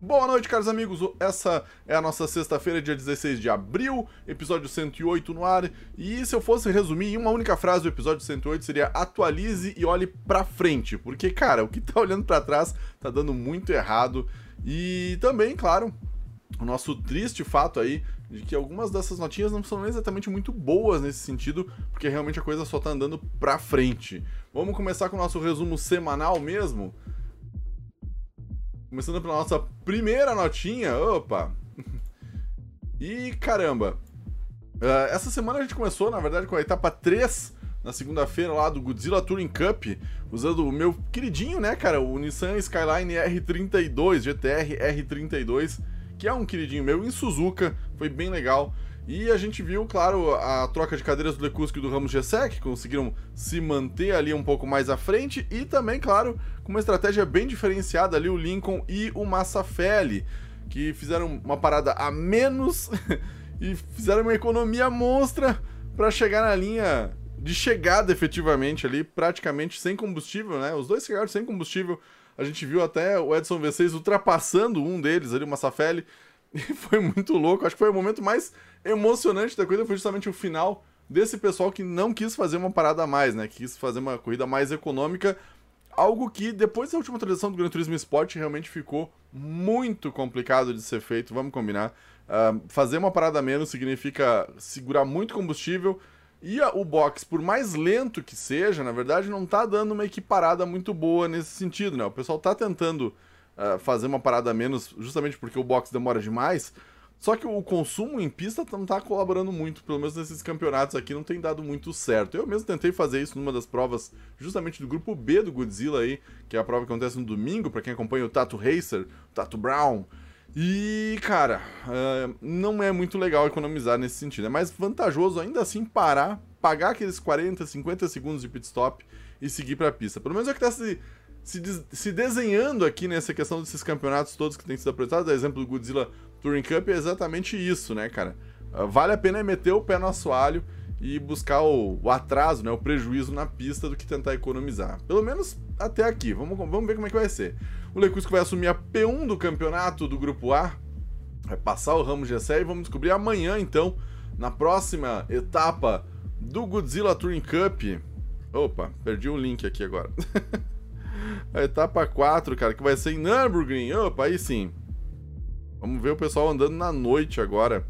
Boa noite, caros amigos. Essa é a nossa sexta-feira, dia 16 de abril, episódio 108 no ar. E se eu fosse resumir em uma única frase do episódio 108 seria atualize e olhe pra frente, porque cara, o que tá olhando para trás tá dando muito errado. E também, claro, o nosso triste fato aí de que algumas dessas notinhas não são exatamente muito boas nesse sentido, porque realmente a coisa só tá andando pra frente. Vamos começar com o nosso resumo semanal mesmo. Começando pela nossa primeira notinha. Opa! E caramba! Uh, essa semana a gente começou, na verdade, com a etapa 3 na segunda-feira lá do Godzilla Touring Cup, usando o meu queridinho, né, cara, o Nissan Skyline R32, GTR R32, que é um queridinho meu em Suzuka, foi bem legal. E a gente viu, claro, a troca de cadeiras do Lekuski e do Ramos Gessé, que conseguiram se manter ali um pouco mais à frente, e também, claro, com uma estratégia bem diferenciada ali, o Lincoln e o Massafelli, que fizeram uma parada a menos e fizeram uma economia monstra para chegar na linha de chegada efetivamente ali, praticamente sem combustível, né? Os dois chegaram sem combustível. A gente viu até o Edson V6 ultrapassando um deles ali, o Massafelli. E foi muito louco. Acho que foi o momento mais emocionante da coisa, foi justamente o final desse pessoal que não quis fazer uma parada a mais, né? Que quis fazer uma corrida mais econômica. Algo que, depois da última atualização do Gran Turismo Sport, realmente ficou muito complicado de ser feito, vamos combinar. Uh, fazer uma parada menos significa segurar muito combustível. E a, o box, por mais lento que seja, na verdade, não tá dando uma equiparada muito boa nesse sentido, né? O pessoal tá tentando uh, fazer uma parada menos, justamente porque o box demora demais. Só que o consumo em pista não tá colaborando muito, pelo menos nesses campeonatos aqui não tem dado muito certo. Eu mesmo tentei fazer isso numa das provas, justamente do grupo B do Godzilla aí, que é a prova que acontece no domingo, para quem acompanha o Tato Racer, o Tato Brown. E, cara, uh, não é muito legal economizar nesse sentido. É mais vantajoso ainda assim parar, pagar aqueles 40, 50 segundos de pit stop e seguir para a pista. Pelo menos é o que tá se se, se desenhando aqui nessa questão desses campeonatos todos que têm sido apresentados, exemplo do Godzilla Touring Cup, é exatamente isso, né, cara? Ah, vale a pena meter o pé no assoalho e buscar o, o, atraso, né, o prejuízo na pista do que tentar economizar. Pelo menos até aqui. Vamos, vamos ver como é que vai ser. O Lecusco vai assumir a P1 do campeonato do Grupo A, vai passar o Ramos GSE e vamos descobrir amanhã, então, na próxima etapa do Godzilla Touring Cup. Opa, perdi o link aqui agora. A etapa 4, cara, que vai ser em Nürburgring. Opa, aí sim. Vamos ver o pessoal andando na noite agora.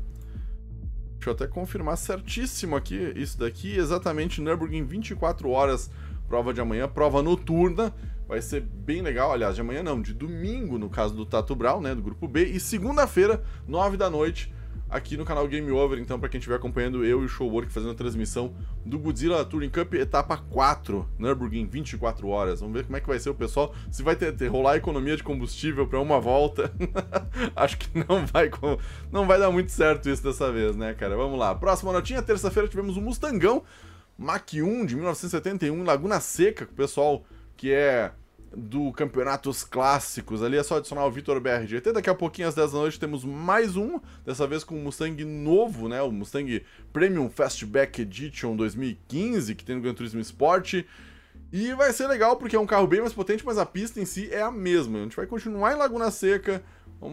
Deixa eu até confirmar certíssimo aqui isso daqui. Exatamente, Nürburgring 24 horas, prova de amanhã, prova noturna. Vai ser bem legal, aliás, de amanhã não, de domingo, no caso do Tato Brown, né, do grupo B. E segunda-feira, 9 da noite, aqui no canal Game Over, então, para quem estiver acompanhando eu e o Showwork fazendo a transmissão do Godzilla Touring Cup etapa 4, Nürburgring 24 horas. Vamos ver como é que vai ser o pessoal, se vai ter, ter rolar economia de combustível para uma volta. Acho que não vai não vai dar muito certo isso dessa vez, né, cara? Vamos lá. Próxima notinha, terça-feira tivemos o um Mustangão Mach 1 de 1971 em Laguna Seca, com o pessoal que é do Campeonatos Clássicos. Ali é só adicionar o Vitor BRGT. Daqui a pouquinho, às 10 da noite, temos mais um. Dessa vez com o Mustang novo, né? O Mustang Premium Fastback Edition 2015, que tem no Gran Turismo Sport. E vai ser legal porque é um carro bem mais potente, mas a pista em si é a mesma. A gente vai continuar em Laguna Seca,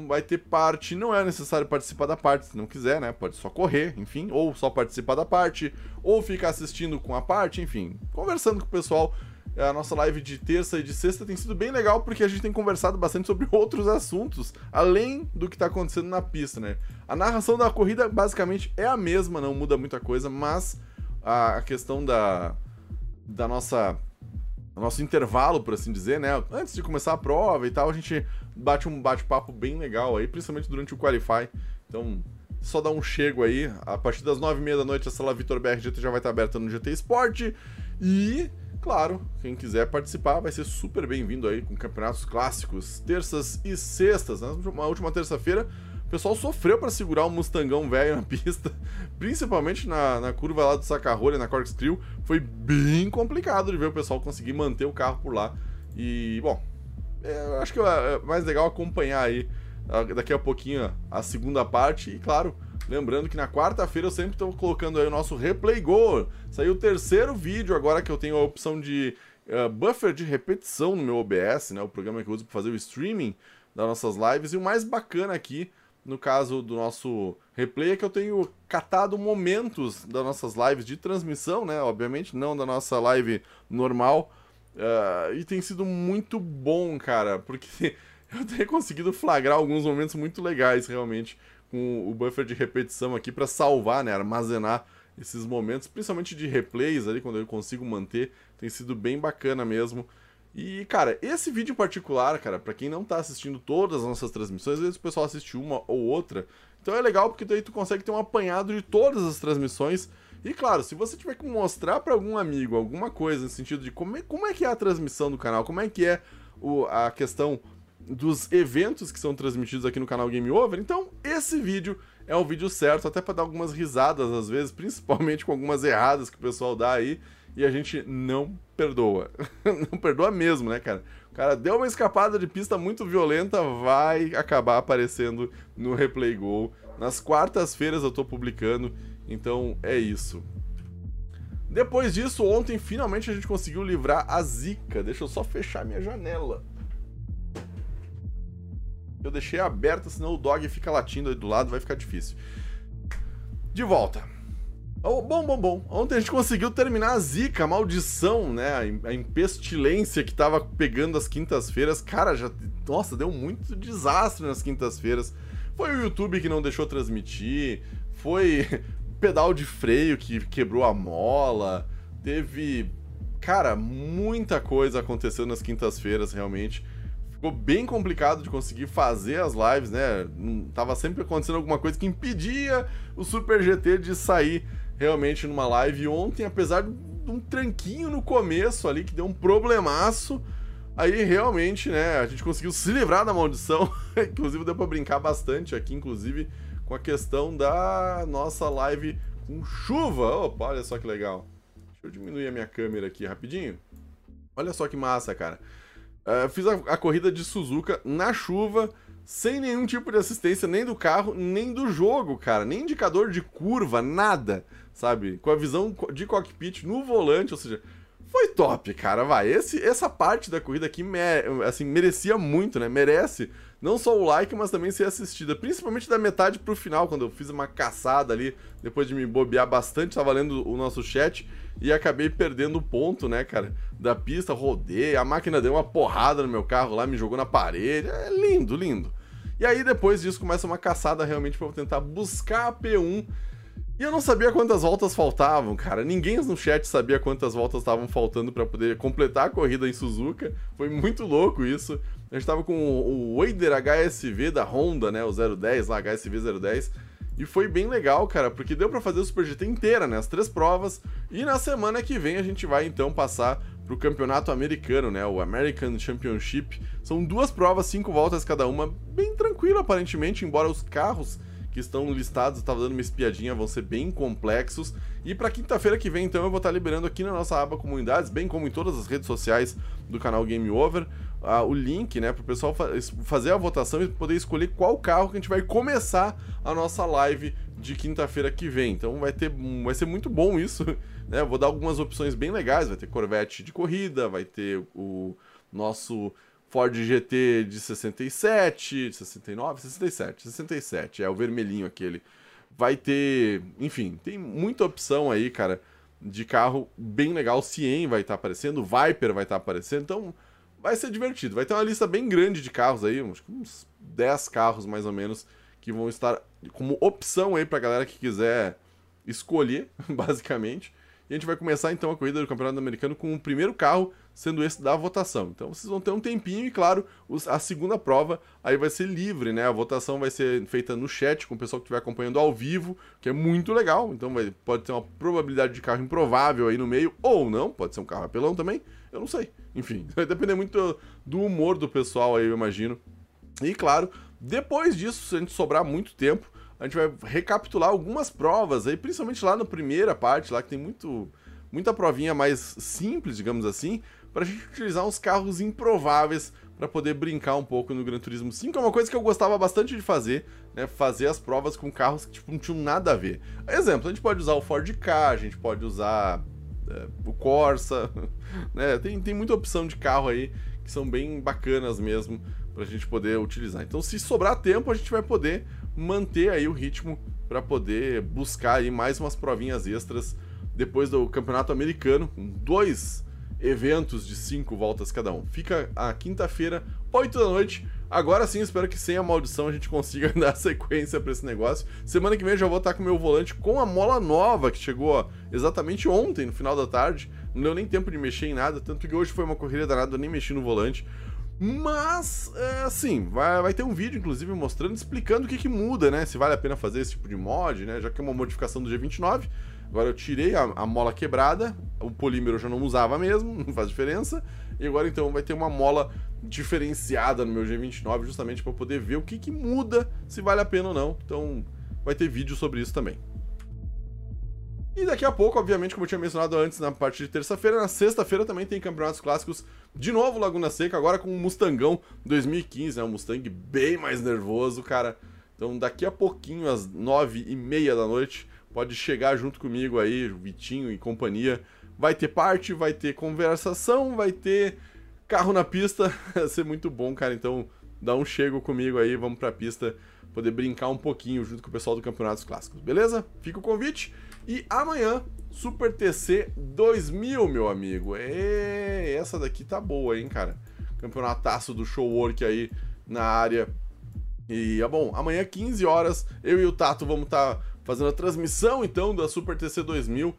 vai ter parte. Não é necessário participar da parte, se não quiser, né? Pode só correr, enfim, ou só participar da parte, ou ficar assistindo com a parte, enfim, conversando com o pessoal a nossa live de terça e de sexta tem sido bem legal porque a gente tem conversado bastante sobre outros assuntos, além do que está acontecendo na pista, né? A narração da corrida basicamente é a mesma, não muda muita coisa, mas a questão da, da nossa nosso intervalo, por assim dizer, né? Antes de começar a prova e tal, a gente bate um bate-papo bem legal aí, principalmente durante o Qualify. Então, só dá um chego aí. A partir das nove e meia da noite, a sala Vitor BR GT já vai estar aberta no GT Sport. E Claro, quem quiser participar vai ser super bem-vindo aí com campeonatos clássicos, terças e sextas. Na última terça-feira, o pessoal sofreu para segurar um Mustangão velho na pista, principalmente na, na curva lá do Sacarrolha, na Corkscrew. Foi bem complicado de ver o pessoal conseguir manter o carro por lá. E, bom, é, acho que é mais legal acompanhar aí daqui a pouquinho a segunda parte e, claro, Lembrando que na quarta-feira eu sempre estou colocando aí o nosso Replay Go. Saiu o terceiro vídeo agora que eu tenho a opção de uh, buffer de repetição no meu OBS, né? O programa que eu uso para fazer o streaming das nossas lives. E o mais bacana aqui, no caso do nosso replay, é que eu tenho catado momentos das nossas lives de transmissão, né? Obviamente, não da nossa live normal. Uh, e tem sido muito bom, cara, porque eu tenho conseguido flagrar alguns momentos muito legais, realmente, com o buffer de repetição aqui para salvar, né? Armazenar esses momentos, principalmente de replays ali, quando eu consigo manter, tem sido bem bacana mesmo. E, cara, esse vídeo em particular, cara, para quem não tá assistindo todas as nossas transmissões, às vezes o pessoal assiste uma ou outra, então é legal porque daí tu consegue ter um apanhado de todas as transmissões. E claro, se você tiver que mostrar para algum amigo alguma coisa no sentido de como é, como é que é a transmissão do canal, como é que é o, a questão dos eventos que são transmitidos aqui no canal Game Over, então esse vídeo é o vídeo certo, até para dar algumas risadas às vezes, principalmente com algumas erradas que o pessoal dá aí, e a gente não perdoa. não perdoa mesmo, né, cara? O cara deu uma escapada de pista muito violenta, vai acabar aparecendo no Replay Go. Nas quartas-feiras eu tô publicando, então é isso. Depois disso, ontem finalmente a gente conseguiu livrar a zica. Deixa eu só fechar minha janela. Eu deixei aberta, senão o dog fica latindo aí do lado, vai ficar difícil. De volta. Oh, bom, bom, bom. Ontem a gente conseguiu terminar a zica, a maldição, né? A impestilência que tava pegando as quintas-feiras. Cara, já. Nossa, deu muito desastre nas quintas-feiras. Foi o YouTube que não deixou transmitir. Foi pedal de freio que quebrou a mola. Teve. Cara, muita coisa aconteceu nas quintas-feiras, realmente ficou bem complicado de conseguir fazer as lives, né? Tava sempre acontecendo alguma coisa que impedia o Super GT de sair realmente numa live. ontem, apesar de um tranquinho no começo ali, que deu um problemaço, aí realmente, né, a gente conseguiu se livrar da maldição. inclusive, deu pra brincar bastante aqui, inclusive, com a questão da nossa live com chuva. Opa, olha só que legal. Deixa eu diminuir a minha câmera aqui rapidinho. Olha só que massa, cara. Uh, fiz a, a, corrida de Suzuka na chuva, sem nenhum tipo de assistência, nem do carro, nem do jogo, cara. Nem indicador de curva, nada, sabe? Com a visão de cockpit no volante, ou seja, foi top, cara. Vai, Esse, essa parte da corrida aqui, assim, merecia muito, né? Merece não só o like, mas também ser assistida. Principalmente da metade pro final, quando eu fiz uma caçada ali, depois de me bobear bastante, tava lendo o nosso chat e acabei perdendo o ponto, né, cara? Da pista, rodei, a máquina deu uma porrada no meu carro lá, me jogou na parede. É lindo, lindo. E aí depois disso começa uma caçada realmente para eu tentar buscar a P1 e eu não sabia quantas voltas faltavam, cara. Ninguém no chat sabia quantas voltas estavam faltando para poder completar a corrida em Suzuka. Foi muito louco isso. A gente tava com o Wader HSV da Honda, né? O 010 lá, HSV 010. E foi bem legal, cara, porque deu para fazer o Super GT inteira, né? As três provas. E na semana que vem a gente vai então passar pro campeonato americano, né? O American Championship. São duas provas, cinco voltas cada uma, bem tranquilo aparentemente, embora os carros que estão listados, estava dando uma espiadinha, vão ser bem complexos. E para quinta-feira que vem, então, eu vou estar liberando aqui na nossa aba comunidades, bem como em todas as redes sociais do canal Game Over, uh, o link, né, para o pessoal fa fazer a votação e poder escolher qual carro que a gente vai começar a nossa live de quinta-feira que vem. Então vai ter, vai ser muito bom isso, né? vou dar algumas opções bem legais, vai ter Corvette de corrida, vai ter o nosso Ford GT de 67, 69, 67, 67, é o vermelhinho aquele. Vai ter, enfim, tem muita opção aí, cara, de carro bem legal. Cien vai estar tá aparecendo, Viper vai estar tá aparecendo, então vai ser divertido. Vai ter uma lista bem grande de carros aí, uns, uns 10 carros mais ou menos, que vão estar como opção aí pra galera que quiser escolher, basicamente. E a gente vai começar então a corrida do Campeonato Americano com o primeiro carro sendo esse da votação. Então vocês vão ter um tempinho e, claro, a segunda prova aí vai ser livre, né? A votação vai ser feita no chat com o pessoal que estiver acompanhando ao vivo, que é muito legal. Então vai, pode ter uma probabilidade de carro improvável aí no meio, ou não, pode ser um carro apelão também, eu não sei. Enfim, vai depender muito do humor do pessoal aí, eu imagino. E claro, depois disso, se a gente sobrar muito tempo, a gente vai recapitular algumas provas aí, principalmente lá na primeira parte, lá que tem muito muita provinha mais simples, digamos assim, para a gente utilizar uns carros improváveis para poder brincar um pouco no Gran Turismo 5. É uma coisa que eu gostava bastante de fazer, né? Fazer as provas com carros que tipo, não tinham nada a ver. Exemplo, a gente pode usar o Ford Ka, a gente pode usar é, o Corsa, né? Tem, tem muita opção de carro aí que são bem bacanas mesmo pra gente poder utilizar. Então, se sobrar tempo, a gente vai poder manter aí o ritmo para poder buscar aí mais umas provinhas extras depois do Campeonato Americano, com dois eventos de cinco voltas cada um. Fica a quinta-feira, 8 da noite. Agora sim, espero que sem a maldição a gente consiga dar sequência para esse negócio. Semana que vem eu já vou estar com o meu volante com a mola nova que chegou ó, exatamente ontem, no final da tarde. Não deu nem tempo de mexer em nada, tanto que hoje foi uma corrida danada, eu nem mexi no volante. Mas, é, assim, vai, vai ter um vídeo, inclusive, mostrando, explicando o que, que muda, né? Se vale a pena fazer esse tipo de mod, né? Já que é uma modificação do G29. Agora eu tirei a, a mola quebrada, o polímero eu já não usava mesmo, não faz diferença. E agora então vai ter uma mola diferenciada no meu G29, justamente para poder ver o que, que muda, se vale a pena ou não. Então vai ter vídeo sobre isso também. E daqui a pouco, obviamente, como eu tinha mencionado antes, na parte de terça-feira, na sexta-feira também tem campeonatos clássicos de novo Laguna Seca, agora com um Mustangão 2015, né? Um Mustang bem mais nervoso, cara. Então daqui a pouquinho, às nove e meia da noite, pode chegar junto comigo aí, Vitinho e companhia. Vai ter parte, vai ter conversação, vai ter carro na pista. Vai ser muito bom, cara. Então dá um chego comigo aí, vamos pra pista poder brincar um pouquinho junto com o pessoal do Campeonatos Clássicos, beleza? Fica o convite. E amanhã, Super TC 2000, meu amigo. É, essa daqui tá boa, hein, cara. Campeonataço do show work aí na área. E, é bom, amanhã 15 horas, eu e o Tato vamos estar tá fazendo a transmissão, então, da Super TC 2000.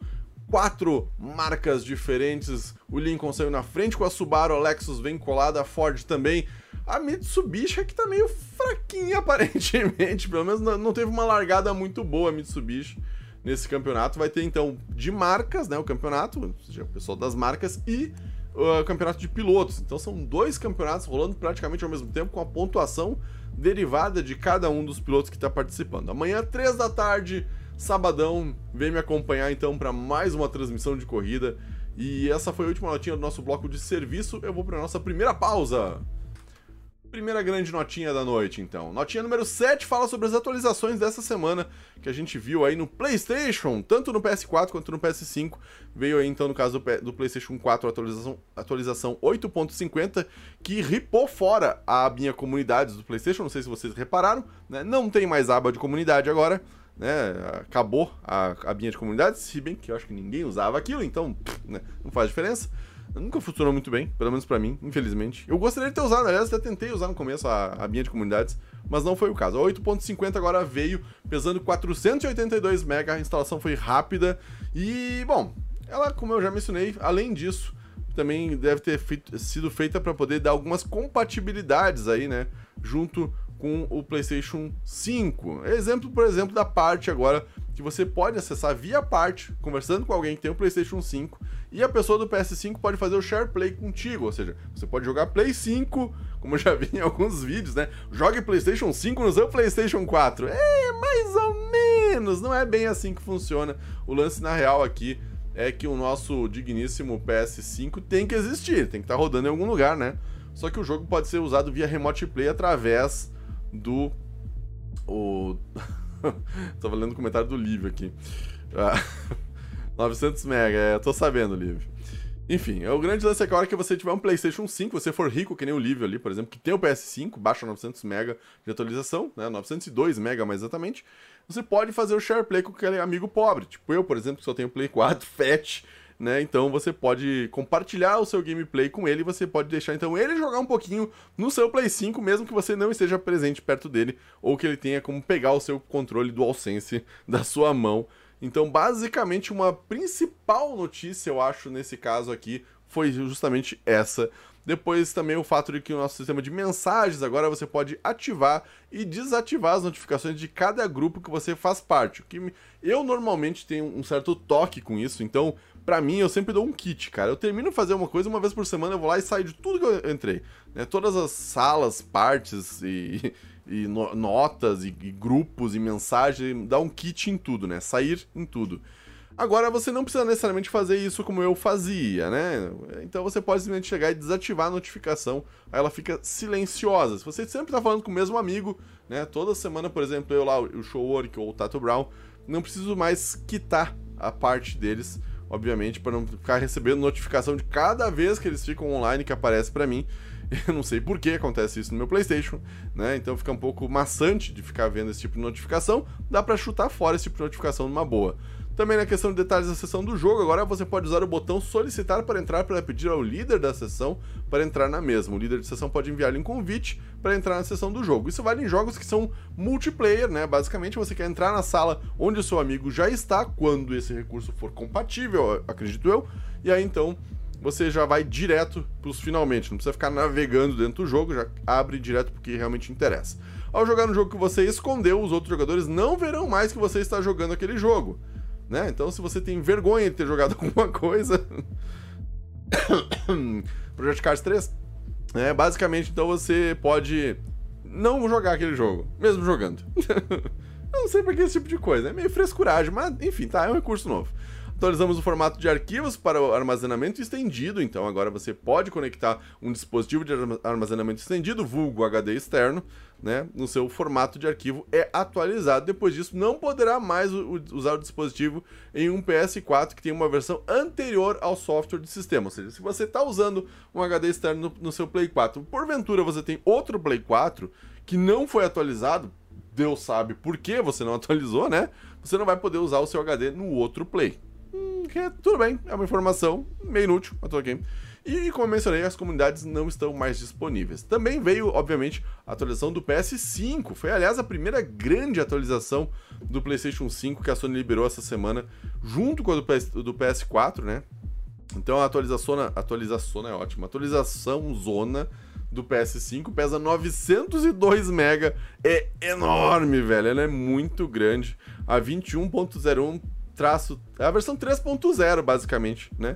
Quatro marcas diferentes. O Lincoln saiu na frente com a Subaru, a Lexus vem colada, a Ford também. A Mitsubishi é que tá meio fraquinha, aparentemente. Pelo menos não teve uma largada muito boa a Mitsubishi nesse campeonato. Vai ter então de marcas, né? O campeonato, ou seja, o pessoal das marcas e uh, campeonato de pilotos. Então são dois campeonatos rolando praticamente ao mesmo tempo com a pontuação derivada de cada um dos pilotos que está participando. Amanhã, três da tarde, sabadão, vem me acompanhar então para mais uma transmissão de corrida. E essa foi a última notinha do nosso bloco de serviço. Eu vou para nossa primeira pausa. Primeira grande notinha da noite, então. Notinha número 7 fala sobre as atualizações dessa semana que a gente viu aí no PlayStation, tanto no PS4 quanto no PS5. Veio aí, então, no caso do, PlayStation 4, a atualização, atualização 8.50, que ripou fora a abinha comunidades do PlayStation. Não sei se vocês repararam, né? Não tem mais aba de comunidade agora, né? Acabou a abinha de comunidades, se bem que eu acho que ninguém usava aquilo, então né? não faz diferença. Nunca funcionou muito bem, pelo menos para mim, infelizmente. Eu gostaria de ter usado, aliás, até tentei usar no começo a, a minha de comunidades, mas não foi o caso. A 8.50 agora veio pesando 482 MB, a instalação foi rápida e, bom, ela, como eu já mencionei, além disso, também deve ter feito, sido feita para poder dar algumas compatibilidades aí, né, junto com o PlayStation 5. Exemplo, por exemplo, da parte agora que você pode acessar via parte, conversando com alguém que tem o PlayStation 5, e a pessoa do PS5 pode fazer o share play contigo, ou seja, você pode jogar Play 5, como eu já vi em alguns vídeos, né? Jogue PlayStation 5 no seu PlayStation 4. É, mais ou menos, não é bem assim que funciona. O lance na real aqui é que o nosso digníssimo PS5 tem que existir, tem que estar tá rodando em algum lugar, né? Só que o jogo pode ser usado via remote play através do o Tô lendo o comentário do Livio aqui. Ah, 900 mega, é, tô sabendo, Livio. Enfim, o grande lance é que a hora que você tiver um PlayStation 5, você for rico, que nem o Livio ali, por exemplo, que tem o PS5, baixa 900 mega de atualização, né, 902 mega mais exatamente, você pode fazer o share play com aquele amigo pobre, tipo eu, por exemplo, que só tenho Play 4 Fat, né? Então você pode compartilhar o seu gameplay com ele, você pode deixar então ele jogar um pouquinho no seu Play 5, mesmo que você não esteja presente perto dele, ou que ele tenha como pegar o seu controle DualSense da sua mão. Então, basicamente, uma principal notícia, eu acho, nesse caso aqui, foi justamente essa. Depois também o fato de que o nosso sistema de mensagens agora você pode ativar e desativar as notificações de cada grupo que você faz parte. Que eu normalmente tenho um certo toque com isso, então para mim, eu sempre dou um kit, cara. Eu termino fazer uma coisa uma vez por semana, eu vou lá e saio de tudo que eu entrei. Né? Todas as salas, partes e, e no, notas e, e, grupos e mensagens, dá um kit em tudo, né? Sair em tudo. Agora, você não precisa necessariamente fazer isso como eu fazia, né? Então você pode simplesmente chegar e desativar a notificação, aí ela fica silenciosa. Se você sempre tá falando com o mesmo amigo, né? Toda semana, por exemplo, eu lá, o Showwork ou o Tato Brown, não preciso mais quitar a parte deles obviamente, para não ficar recebendo notificação de cada vez que eles ficam online que aparece para mim. Eu não sei por que acontece isso no meu PlayStation, né? Então fica um pouco maçante de ficar vendo esse tipo de notificação. Dá para chutar fora esse tipo de notificação numa boa. Também na questão de detalhes da sessão do jogo, agora você pode usar o botão solicitar para entrar para pedir ao líder da sessão para entrar na mesma. O líder de sessão pode enviar-lhe um convite para entrar na sessão do jogo. Isso vale em jogos que são multiplayer, né? Basicamente, você quer entrar na sala onde o seu amigo já está, quando esse recurso for compatível, acredito eu, e aí então você já vai direto para os finalmente, não precisa ficar navegando dentro do jogo, já abre direto porque realmente interessa. Ao jogar no jogo que você escondeu, os outros jogadores não verão mais que você está jogando aquele jogo né? Então, se você tem vergonha de ter jogado alguma coisa. Project Cars 3, é, basicamente, então você pode não jogar aquele jogo, mesmo jogando. Eu não sei pra que esse tipo de coisa, é meio frescuragem, mas enfim, tá, é um recurso novo. Atualizamos o formato de arquivos para o armazenamento estendido, então agora você pode conectar um dispositivo de armazenamento estendido, vulgo HD externo, né, no seu formato de arquivo é atualizado. Depois disso, não poderá mais usar o dispositivo em um PS4 que tem uma versão anterior ao software de sistema. Ou seja, se você está usando um HD externo no, no seu Play 4, porventura você tem outro Play 4 que não foi atualizado, Deus sabe por que você não atualizou, né? Você não vai poder usar o seu HD no outro Play. Hum, é, tudo bem, é uma informação meio inútil, mas tô aqui. E, como mencionei, as comunidades não estão mais disponíveis. Também veio, obviamente, a atualização do PS5. Foi, aliás, a primeira grande atualização do PlayStation 5 que a Sony liberou essa semana, junto com a do, PS, do PS4, né? Então a atualização, atualização é ótima. Atualização zona do PS5 pesa 902 MB. É enorme, velho. Ela é muito grande. A 21.01 traço. É a versão 3.0, basicamente, né?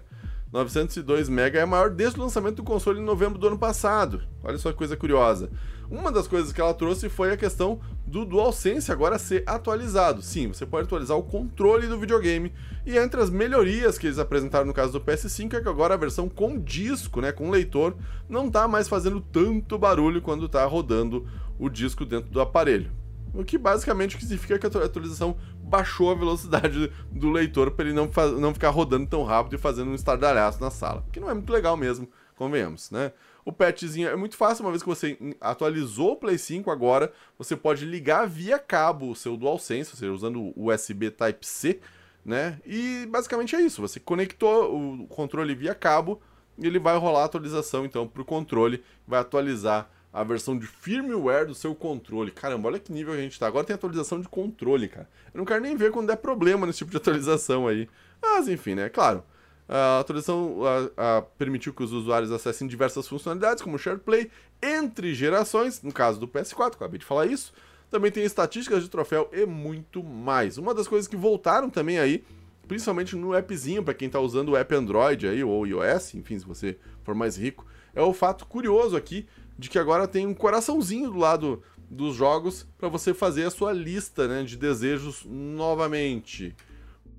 902 MB é maior desde o lançamento do console em novembro do ano passado. Olha só que coisa curiosa. Uma das coisas que ela trouxe foi a questão do DualSense agora ser atualizado. Sim, você pode atualizar o controle do videogame. E entre as melhorias que eles apresentaram no caso do PS5 é que agora a versão com disco, né, com leitor, não está mais fazendo tanto barulho quando está rodando o disco dentro do aparelho. O que basicamente significa que a atualização baixou a velocidade do leitor para ele não, não ficar rodando tão rápido e fazendo um estardalhaço na sala. Que não é muito legal mesmo, convenhamos, né? O patchzinho é muito fácil, uma vez que você atualizou o Play 5 agora, você pode ligar via cabo o seu DualSense, ou seja, usando o USB Type-C, né? E basicamente é isso, você conectou o controle via cabo e ele vai rolar a atualização então para o controle, vai atualizar a versão de firmware do seu controle. Caramba, olha que nível a gente tá. Agora tem atualização de controle, cara. Eu não quero nem ver quando der problema nesse tipo de atualização aí. Mas enfim, né? Claro. A atualização a, a, permitiu que os usuários acessem diversas funcionalidades, como SharePlay, entre gerações, no caso do PS4, acabei de falar isso. Também tem estatísticas de troféu e muito mais. Uma das coisas que voltaram também aí, principalmente no appzinho, para quem está usando o app Android aí, ou iOS, enfim, se você for mais rico, é o fato curioso aqui de que agora tem um coraçãozinho do lado dos jogos para você fazer a sua lista né, de desejos novamente.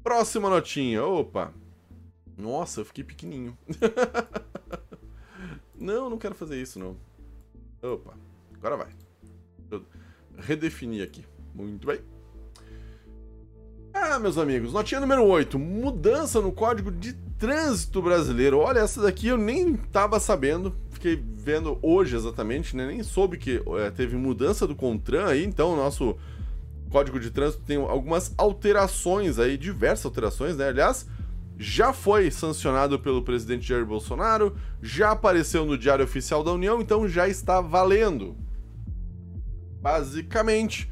Próxima notinha. Opa. Nossa, eu fiquei pequenininho. não, não quero fazer isso, não. Opa. Agora vai. Eu redefini aqui. Muito bem. Ah, meus amigos, notinha número 8. Mudança no código de trânsito brasileiro. Olha, essa daqui eu nem tava sabendo fiquei vendo hoje exatamente, né? Nem soube que é, teve mudança do Contran aí, então o nosso código de trânsito tem algumas alterações aí, diversas alterações, né? Aliás, já foi sancionado pelo presidente Jair Bolsonaro, já apareceu no Diário Oficial da União, então já está valendo. Basicamente,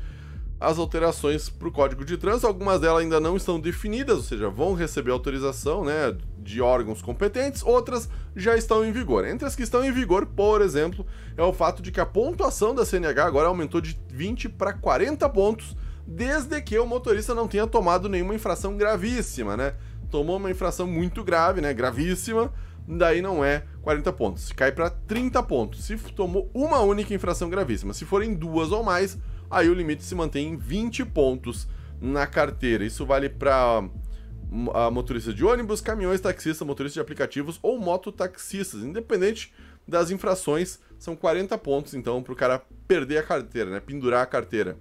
as alterações para o Código de Trânsito, algumas delas ainda não estão definidas, ou seja, vão receber autorização né, de órgãos competentes, outras já estão em vigor. Entre as que estão em vigor, por exemplo, é o fato de que a pontuação da CNH agora aumentou de 20 para 40 pontos, desde que o motorista não tenha tomado nenhuma infração gravíssima, né? Tomou uma infração muito grave, né? Gravíssima, daí não é 40 pontos. Cai para 30 pontos. Se tomou uma única infração gravíssima, se forem duas ou mais, aí o limite se mantém em 20 pontos na carteira. Isso vale para hum, a motorista de ônibus, caminhões, taxistas, motoristas de aplicativos ou mototaxistas, independente das infrações, são 40 pontos então para o cara perder a carteira, né, pendurar a carteira.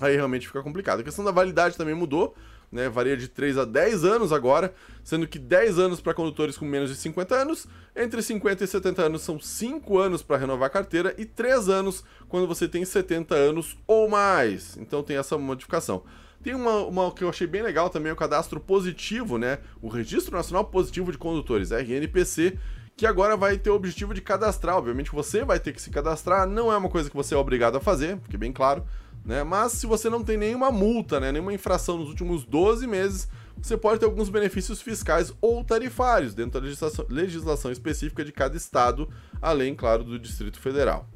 Aí realmente fica complicado. A questão da validade também mudou. Né, varia de 3 a 10 anos agora, sendo que 10 anos para condutores com menos de 50 anos, entre 50 e 70 anos são 5 anos para renovar a carteira e 3 anos quando você tem 70 anos ou mais. Então tem essa modificação. Tem uma, uma, que eu achei bem legal também, o cadastro positivo, né? O Registro Nacional Positivo de Condutores, RNPC, que agora vai ter o objetivo de cadastrar. Obviamente você vai ter que se cadastrar, não é uma coisa que você é obrigado a fazer, fique bem claro, né? Mas se você não tem nenhuma multa, né, nenhuma infração nos últimos 12 meses, você pode ter alguns benefícios fiscais ou tarifários dentro da legislação, legislação específica de cada estado, além, claro, do Distrito Federal.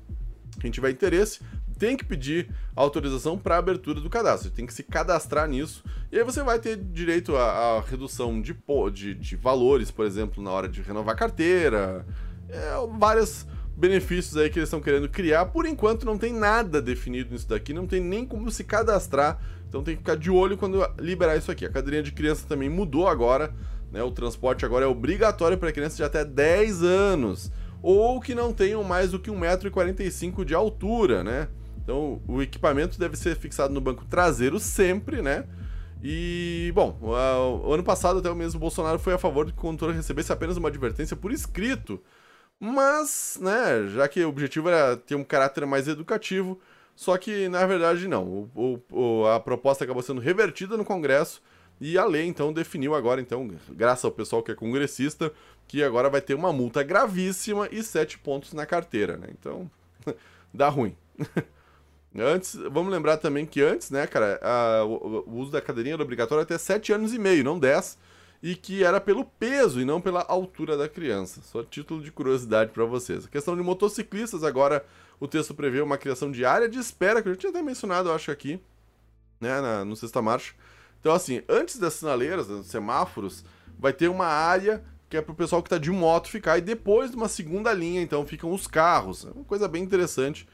Quem tiver interesse, tem que pedir autorização para abertura do cadastro, tem que se cadastrar nisso, e aí você vai ter direito à, redução de, de, de, valores, por exemplo, na hora de renovar carteira, é, vários benefícios aí que eles estão querendo criar. Por enquanto não tem nada definido nisso daqui, não tem nem como se cadastrar, então tem que ficar de olho quando liberar isso aqui. A cadeirinha de criança também mudou agora, né? O transporte agora é obrigatório para crianças de até 10 anos ou que não tenham mais do que 1,45m de altura, né? Então, o equipamento deve ser fixado no banco traseiro sempre, né? E, bom, o ano passado até o mesmo Bolsonaro foi a favor de que o condutor recebesse apenas uma advertência por escrito. Mas, né, já que o objetivo era ter um caráter mais educativo, só que na verdade não. O, o, a proposta acabou sendo revertida no Congresso e a lei então definiu agora, então, graças ao pessoal que é congressista, que agora vai ter uma multa gravíssima e sete pontos na carteira, né? Então, dá ruim. Antes, vamos lembrar também que antes, né, cara, a, o, o, uso da cadeirinha era obrigatório até 7 anos e meio, não 10, e que era pelo peso e não pela altura da criança. Só título de curiosidade para vocês. A questão de motociclistas, agora o texto prevê uma criação de área de espera, que eu já tinha até mencionado, eu acho, aqui, né, na, no Sexta Marcha. Então, assim, antes das sinaleiras, dos semáforos, vai ter uma área que é pro pessoal que tá de moto ficar, e depois de uma segunda linha, então, ficam os carros. É uma coisa bem interessante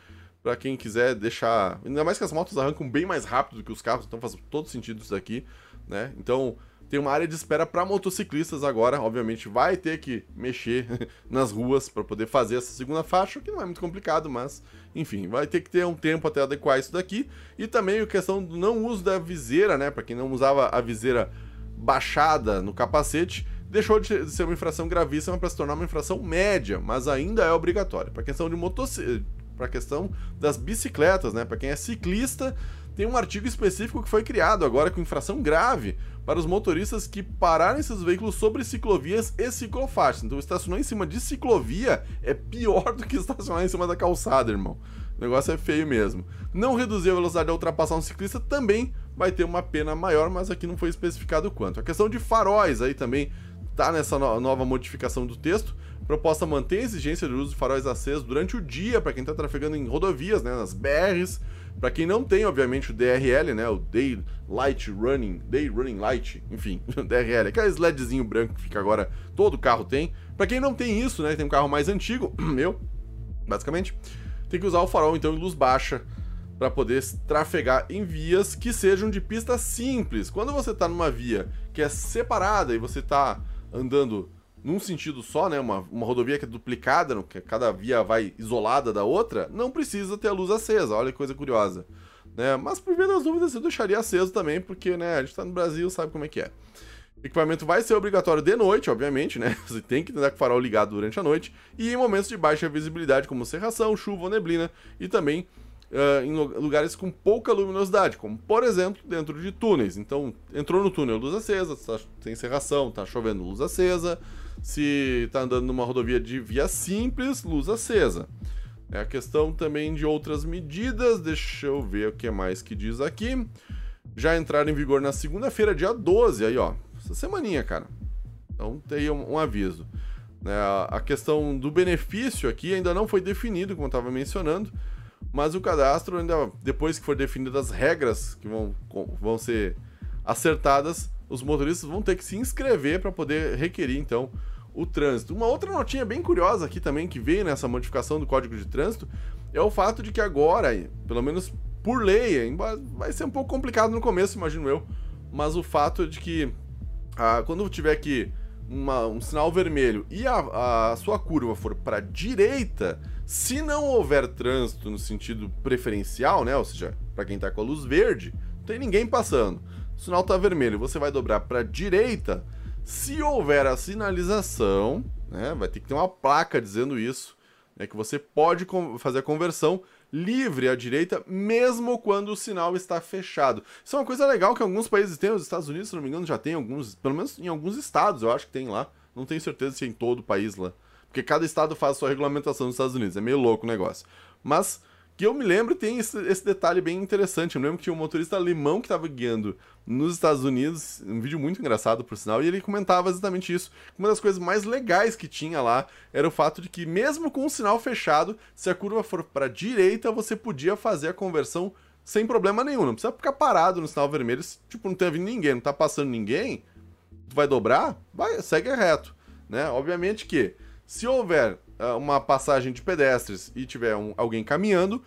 para quem quiser deixar. Ainda mais que as motos arrancam bem mais rápido do que os carros, então faz todo sentido isso daqui, né? Então tem uma área de espera para motociclistas agora, obviamente vai ter que mexer nas ruas para poder fazer essa segunda faixa, que não é muito complicado, mas enfim, vai ter que ter um tempo até adequar isso daqui. E também a questão do não uso da viseira, né? Para quem não usava a viseira baixada no capacete, deixou de ser uma infração gravíssima para se tornar uma infração média, mas ainda é obrigatória. Para questão de motocicleta para questão das bicicletas, né? Para quem é ciclista, tem um artigo específico que foi criado agora com infração grave para os motoristas que pararem seus veículos sobre ciclovias e ciclofaixas. Então, estacionar em cima de ciclovia é pior do que estacionar em cima da calçada, irmão. O negócio é feio mesmo. Não reduzir a velocidade ao ultrapassar um ciclista também vai ter uma pena maior, mas aqui não foi especificado quanto. A questão de faróis aí também tá nessa nova modificação do texto. Proposta mantém a exigência de uso de faróis acesos durante o dia para quem está trafegando em rodovias, né, nas BRs. Para quem não tem, obviamente, o DRL, né, o Day Light Running, Day Running Light, enfim, DRL, aquele LEDzinho branco que fica agora, todo carro tem. Para quem não tem isso, né, tem um carro mais antigo, meu, basicamente, tem que usar o farol então em luz baixa para poder trafegar em vias que sejam de pista simples. Quando você está numa via que é separada e você está andando num sentido só, né, uma, uma rodovia que é duplicada, que cada via vai isolada da outra, não precisa ter a luz acesa. Olha que coisa curiosa. Né? Mas por via das dúvidas eu deixaria aceso também, porque né, a gente está no Brasil, sabe como é que é. O equipamento vai ser obrigatório de noite, obviamente, né? Você tem que andar com o farol ligado durante a noite e em momentos de baixa visibilidade, como serração, chuva ou neblina, e também uh, em lugares com pouca luminosidade, como por exemplo dentro de túneis. Então, entrou no túnel, luz acesa, tá, tem serração, tá chovendo, luz acesa. Se tá andando numa rodovia de via simples, luz acesa. É a questão também de outras medidas, deixa eu ver o que mais que diz aqui. Já entraram em vigor na segunda-feira, dia 12, aí ó, essa semaninha, cara. Então tem um, um aviso. É, a questão do benefício aqui ainda não foi definido, como eu estava mencionando. Mas o cadastro, ainda depois que for definidas as regras que vão, vão ser acertadas, os motoristas vão ter que se inscrever para poder requerir, então, o trânsito. Uma outra notinha bem curiosa aqui também, que veio nessa modificação do Código de Trânsito, é o fato de que agora, pelo menos por lei, embora vai ser um pouco complicado no começo, imagino eu, mas o fato de que ah, quando tiver que uma, um sinal vermelho e a, a sua curva for para direita, se não houver trânsito no sentido preferencial, né, ou seja, para quem está com a luz verde, não tem ninguém passando. o sinal tá vermelho, você vai dobrar para direita. Se houver a sinalização, né, vai ter que ter uma placa dizendo isso, né, que você pode fazer a conversão livre à direita, mesmo quando o sinal está fechado. Isso é uma coisa legal que alguns países têm, os Estados Unidos, se não me engano, já tem alguns, pelo menos em alguns estados, eu acho que tem lá. Não tenho certeza se é em todo o país lá. Porque cada estado faz sua regulamentação nos Estados Unidos. É meio louco o negócio. Mas que eu me lembro tem esse, esse, detalhe bem interessante. Eu me lembro que tinha um motorista alemão que estava guiando nos Estados Unidos, um vídeo muito engraçado, por sinal, e ele comentava exatamente isso. Uma das coisas mais legais que tinha lá era o fato de que, mesmo com o sinal fechado, se a curva for para direita, você podia fazer a conversão sem problema nenhum. Não precisa ficar parado no sinal vermelho, se, tipo, não tem vindo ninguém, não tá passando ninguém, tu vai dobrar, vai, segue reto. Né? Obviamente que se houver uma passagem de pedestres e tiver um, alguém caminhando,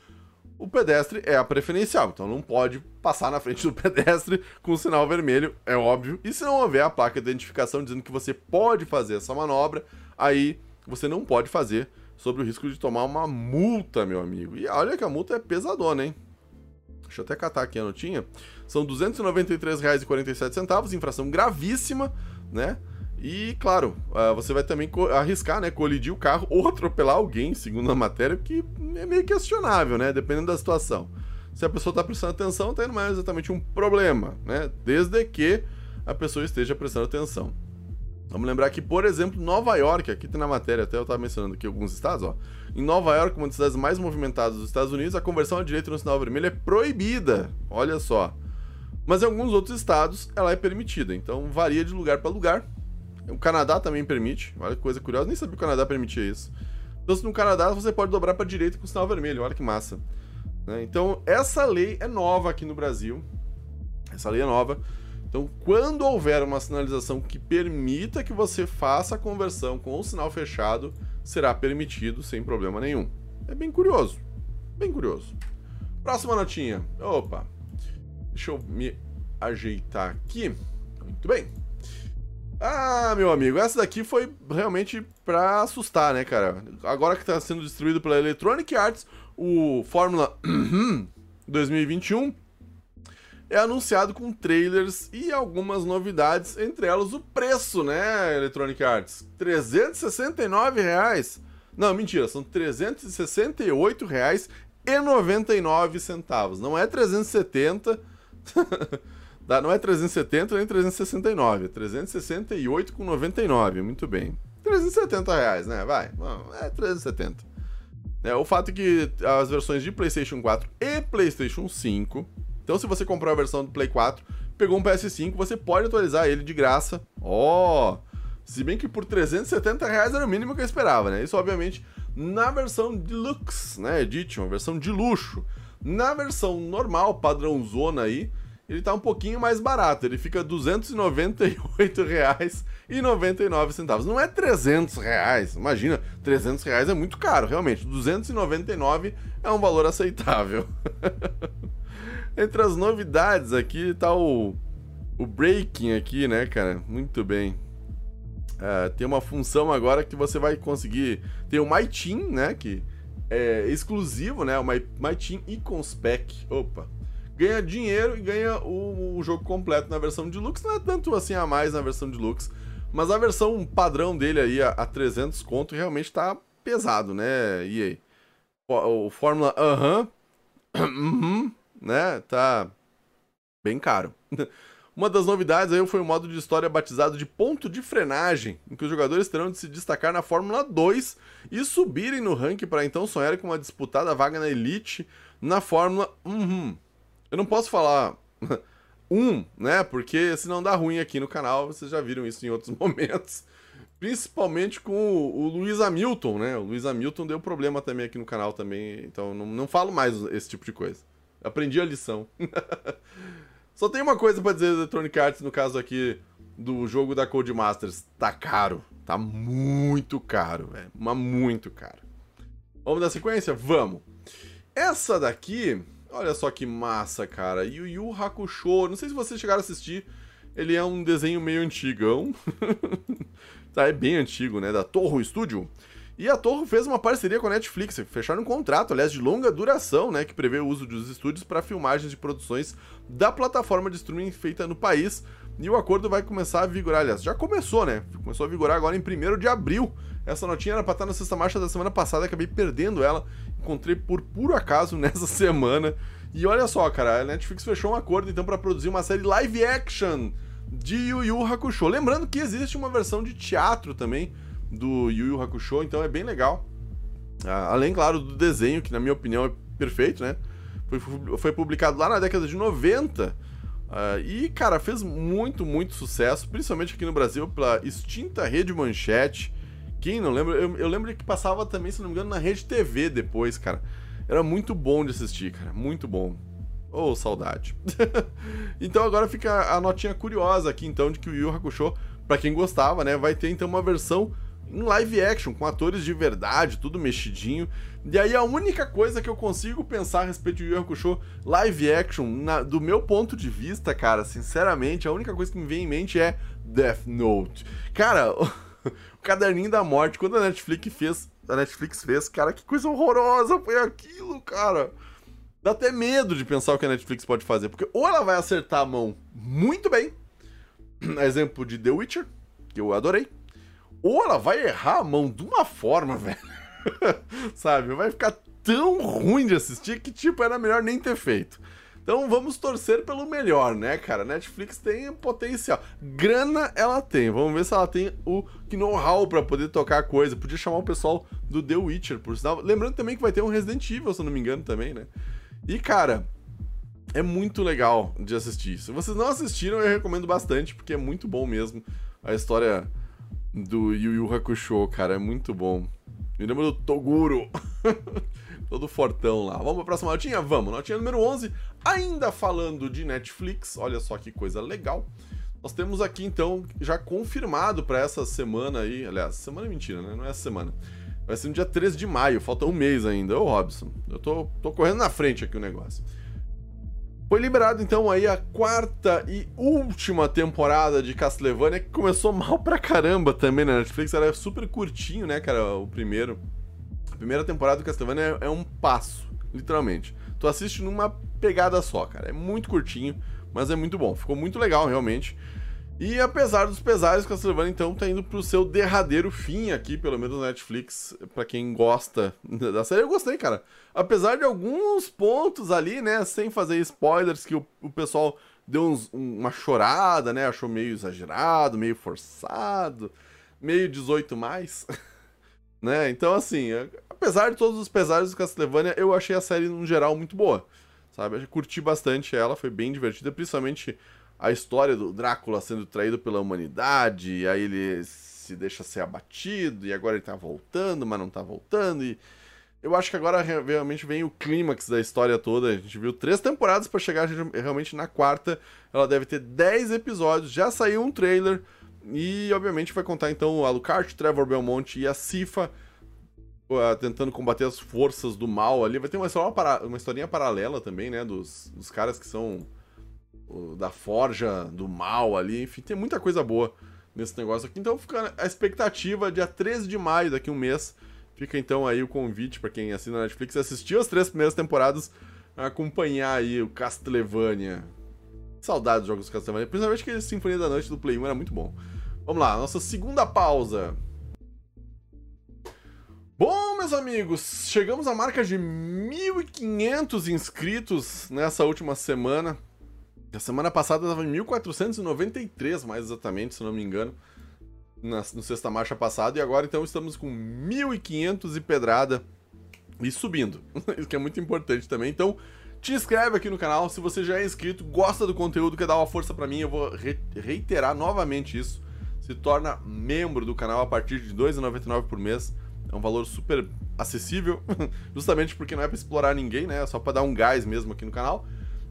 o pedestre é a preferencial. Então não pode passar na frente do pedestre com o sinal vermelho, é óbvio. E se não houver a placa de identificação dizendo que você pode fazer essa manobra, aí você não pode fazer sobre o risco de tomar uma multa, meu amigo. E olha que a multa é pesadona, hein? Deixa eu até catar aqui a notinha. São R$ 293,47, infração gravíssima, né? E, claro, uh, você vai também arriscar, né, colidir o carro ou atropelar alguém, segundo a matéria, que é meio questionável, né, dependendo da situação. Se a pessoa está prestando atenção, tá não é exatamente um problema, né, desde que a pessoa esteja prestando atenção. Vamos lembrar que, por exemplo, Nova York, aqui tem na matéria, até eu estava mencionando aqui alguns estados, ó. Em Nova York, uma das cidades mais movimentadas dos Estados Unidos, a conversão à direita no sinal vermelho é proibida. Olha só. Mas em alguns outros estados, ela é permitida. Então varia de lugar para lugar. O Canadá também permite. Olha que coisa curiosa, nem sabia que o Canadá permitia isso. Então, no Canadá você pode dobrar para direita com o sinal vermelho, olha que massa. Né? Então, essa lei é nova aqui no Brasil. Essa lei é nova. Então, quando houver uma sinalização que permita que você faça a conversão com o sinal fechado, será permitido sem problema nenhum. É bem curioso. Bem curioso. Próxima notinha. Opa. Deixa eu me ajeitar aqui. Muito bem. Ah, meu amigo, essa daqui foi realmente pra assustar, né, cara? Agora que tá sendo distribuído pela Electronic Arts, o Fórmula 2021 é anunciado com trailers e algumas novidades, entre elas o preço, né, Electronic Arts? 369 reais. Não, mentira, são 368 reais e 99 centavos. Não é 370 não é 370 nem 369, é 368,99. Muito bem. 370 reais, né? Vai. É 370. É, o fato é que as versões de PlayStation 4 e PlayStation 5. Então, se você comprou a versão do Play 4, pegou um PS5, você pode atualizar ele de graça. Ó! Oh, se bem que por 370 reais era o mínimo que eu esperava, né? Isso, obviamente, na versão Deluxe, né? Edition, versão de luxo. Na versão normal, padrão zona aí, ele tá um pouquinho mais barato, ele fica R$ 298,99. Não é 300 reais, imagina, 300 reais é muito caro, realmente. 299 é um valor aceitável. Entre as novidades aqui tá o, o breaking aqui, né, cara? Muito bem. Uh, tem uma função agora que você vai conseguir. Tem o My Team, né? Que é exclusivo, né? O My, My Team Icon Spec. Opa, ganha dinheiro e ganha o, o, jogo completo na versão deluxe. Não é tanto assim a mais na versão deluxe, mas a versão padrão dele aí, a, a 300 conto, realmente tá pesado, né? E? O, o Fórmula aham, uh uh -huh, né? Tá bem caro. Uma das novidades aí foi o modo de história batizado de ponto de frenagem, em que os jogadores terão de se destacar na Fórmula 2 e subirem no ranking para então sonhar com uma disputada vaga na Elite na Fórmula. Uhum. Eu não posso falar um, né? Porque senão dá ruim aqui no canal, vocês já viram isso em outros momentos. Principalmente com o, o Luiz Hamilton, né? O Luiz Hamilton deu problema também aqui no canal também, então não, não falo mais esse tipo de coisa. Aprendi a lição. Só tem uma coisa para dizer do Electronic Arts no caso aqui do jogo da Codemasters. Tá caro. Tá muito caro, velho. Mas muito caro. Vamos dar sequência? Vamos. Essa daqui Olha só que massa, cara. Yu Yu Hakusho. Não sei se vocês chegaram a assistir. Ele é um desenho meio antigão. tá, é bem antigo, né? Da Torro Studio. E a Torre fez uma parceria com a Netflix, fecharam um contrato, aliás, de longa duração, né, que prevê o uso dos estúdios para filmagens de produções da plataforma de streaming feita no país. E o acordo vai começar a vigorar, aliás, já começou, né? Começou a vigorar agora em 1 de abril. Essa notinha era pra estar na sexta marcha da semana passada, acabei perdendo ela. Encontrei por puro acaso nessa semana. E olha só, cara, a Netflix fechou um acordo então para produzir uma série live action de Yu Yu Hakusho. Lembrando que existe uma versão de teatro também do Yu Yu Hakusho, então é bem legal. Ah, além, claro, do desenho, que na minha opinião é perfeito, né? Foi, foi publicado lá na década de 90. Ah, e, cara, fez muito, muito sucesso, principalmente aqui no Brasil, pela extinta Rede Manchete. Quem não lembra? Eu, eu lembro que passava também, se não me engano, na Rede TV depois, cara. Era muito bom de assistir, cara. Muito bom. Oh, saudade. então agora fica a notinha curiosa aqui, então, de que o Yu Hakusho, pra quem gostava, né, vai ter então uma versão em live action, com atores de verdade, tudo mexidinho. E aí a única coisa que eu consigo pensar a respeito do Yu Hakusho live action, na, do meu ponto de vista, cara, sinceramente, a única coisa que me vem em mente é Death Note. Cara, o Caderninho da Morte, quando a Netflix fez, a Netflix fez, cara, que coisa horrorosa foi aquilo, cara. Dá até medo de pensar o que a Netflix pode fazer, porque ou ela vai acertar a mão muito bem, exemplo de The Witcher, que eu adorei, ou ela vai errar a mão de uma forma, velho. Sabe? Vai ficar tão ruim de assistir que, tipo, era melhor nem ter feito. Então vamos torcer pelo melhor, né, cara? Netflix tem potencial. Grana ela tem. Vamos ver se ela tem o know-how para poder tocar a coisa. Podia chamar o pessoal do The Witcher, por sinal. Lembrando também que vai ter um Resident Evil, se eu não me engano, também, né? E, cara, é muito legal de assistir. Se vocês não assistiram, eu recomendo bastante, porque é muito bom mesmo. A história do Yu Yu Hakusho, cara, é muito bom. Me lembro do Toguro. Todo fortão lá. Vamos pra próxima notinha? Vamos. Notinha número 11. Ainda falando de Netflix, olha só que coisa legal. Nós temos aqui, então, já confirmado para essa semana aí. Aliás, semana é mentira, né? Não é semana. Vai ser no dia 13 de maio, falta um mês ainda. Ô, Robson, eu tô, tô correndo na frente aqui o negócio. Foi liberado então aí a quarta e última temporada de Castlevania, que começou mal pra caramba também na Netflix, era super curtinho, né, cara, o primeiro. A primeira temporada do Castlevania é, é um passo, literalmente. Tu assiste numa pegada só, cara, é muito curtinho, mas é muito bom, ficou muito legal realmente. E apesar dos pesares, Castlevania então tá indo pro seu derradeiro fim aqui, pelo menos na Netflix, para quem gosta da série. Eu gostei, cara. Apesar de alguns pontos ali, né, sem fazer spoilers, que o, o pessoal deu uns, uma chorada, né, achou meio exagerado, meio forçado, meio 18 mais, né? Então assim, apesar de todos os pesares do Castlevania, eu achei a série no geral muito boa. Sabe? Eu curti bastante ela, foi bem divertida, principalmente a história do Drácula sendo traído pela humanidade, e aí ele se deixa ser abatido, e agora ele tá voltando, mas não tá voltando, e eu acho que agora realmente vem o clímax da história toda. A gente viu três temporadas para chegar realmente na quarta. Ela deve ter 10 episódios, já saiu um trailer, e obviamente vai contar então o Alucard, Trevor Belmont e a Cifa tentando combater as forças do mal ali. Vai ter uma, história, uma historinha paralela também, né, dos, dos caras que são da forja do mal ali, enfim, tem muita coisa boa nesse negócio aqui. Então fica a expectativa, dia 13 de maio, daqui um mês. Fica então aí o convite para quem assina a Netflix assistiu as três primeiras temporadas, acompanhar aí o Castlevania. Saudades dos jogos do Castlevania, principalmente aquele Sinfonia da Noite do Play 1 era muito bom. Vamos lá, nossa segunda pausa. Bom, meus amigos, chegamos à marca de 1.500 inscritos nessa última semana. A semana passada estava em 1493, mais exatamente, se não me engano, na, no sexta marcha passada, e agora então estamos com 1500 e pedrada e subindo. Isso que é muito importante também. Então, te inscreve aqui no canal, se você já é inscrito, gosta do conteúdo, quer dar uma força para mim, eu vou re reiterar novamente isso. Se torna membro do canal a partir de R$ 2,99 por mês. É um valor super acessível, justamente porque não é para explorar ninguém, né? É só para dar um gás mesmo aqui no canal.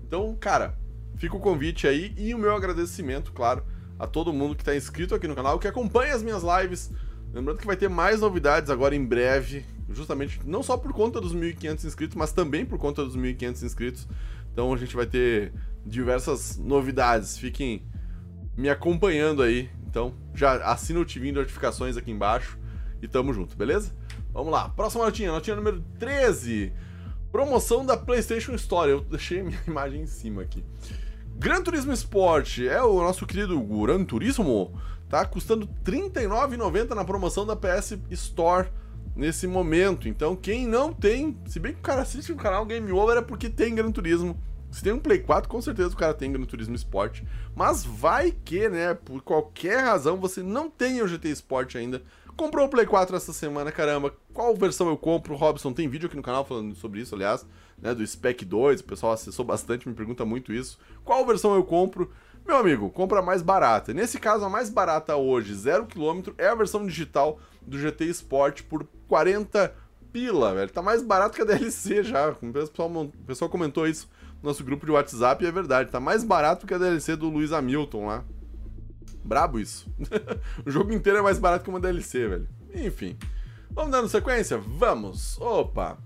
Então, cara, Fica o convite aí e o meu agradecimento, claro, a todo mundo que está inscrito aqui no canal, que acompanha as minhas lives. Lembrando que vai ter mais novidades agora em breve, justamente não só por conta dos 1.500 inscritos, mas também por conta dos 1.500 inscritos. Então a gente vai ter diversas novidades. Fiquem me acompanhando aí. Então já assina o TV de notificações aqui embaixo e tamo junto, beleza? Vamos lá, próxima notinha, notinha número 13. Promoção da PlayStation Store. Eu deixei a minha imagem em cima aqui. Gran Turismo Sport é o nosso querido Gran Turismo. Tá custando R$ 39,90 na promoção da PS Store nesse momento. Então, quem não tem, se bem que o cara assiste o canal Game Over é porque tem Gran Turismo. Se tem um Play 4, com certeza o cara tem Gran Turismo Sport. Mas vai que, né, por qualquer razão, você não tem o GT Sport ainda. Comprou o Play 4 essa semana, caramba. Qual versão eu compro, Robson? Tem vídeo aqui no canal falando sobre isso, aliás, né, do Spec 2. O pessoal acessou bastante, me pergunta muito isso. Qual versão eu compro? Meu amigo, compra a mais barata. Nesse caso, a mais barata hoje, 0km, é a versão digital do GT Sport por 40 pila, velho. Tá mais barato que a DLC já. O pessoal, o pessoal comentou isso no nosso grupo de WhatsApp e é verdade. Tá mais barato que a DLC do Luiz Hamilton lá. Brabo isso. o jogo inteiro é mais barato que uma DLC, velho. Enfim. Vamos dando sequência? Vamos! Opa!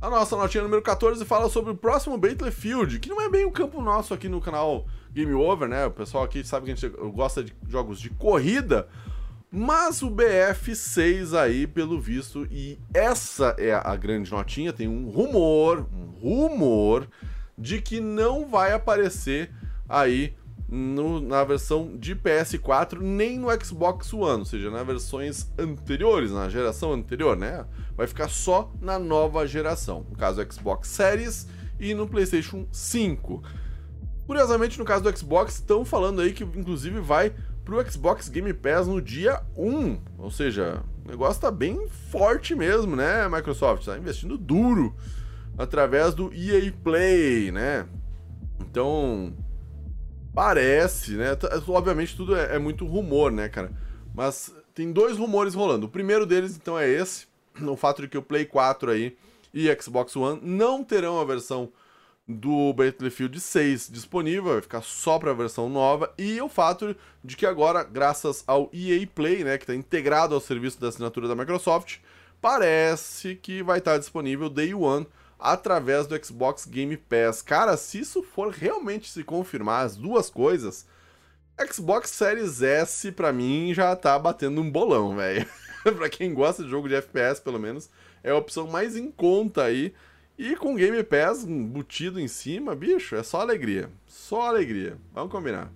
A nossa notinha número 14 fala sobre o próximo Battlefield, que não é bem o campo nosso aqui no canal Game Over, né? O pessoal aqui sabe que a gente gosta de jogos de corrida, mas o BF6 aí, pelo visto, e essa é a grande notinha, tem um rumor, um rumor de que não vai aparecer aí no, na versão de PS4 nem no Xbox One, ou seja, nas versões anteriores, na geração anterior, né? Vai ficar só na nova geração, no caso Xbox Series e no PlayStation 5. Curiosamente, no caso do Xbox, estão falando aí que inclusive vai pro Xbox Game Pass no dia 1, ou seja, o negócio tá bem forte mesmo, né, Microsoft? Tá investindo duro através do EA Play, né? Então, Parece, né? Obviamente tudo é, é, muito rumor, né, cara? Mas tem dois rumores rolando. O primeiro deles, então, é esse: o fato de que o Play 4 aí e Xbox One não terão a versão do Battlefield 6 disponível, vai ficar só para a versão nova, e o fato de que agora, graças ao EA Play, né, que está integrado ao serviço da assinatura da Microsoft, parece que vai estar disponível Day One através do Xbox Game Pass. Cara, se isso for realmente se confirmar as duas coisas, Xbox Series S para mim já tá batendo um bolão, velho. para quem gosta de jogo de FPS, pelo menos, é a opção mais em conta aí. E com Game Pass embutido em cima, bicho, é só alegria. Só alegria. Vamos combinar.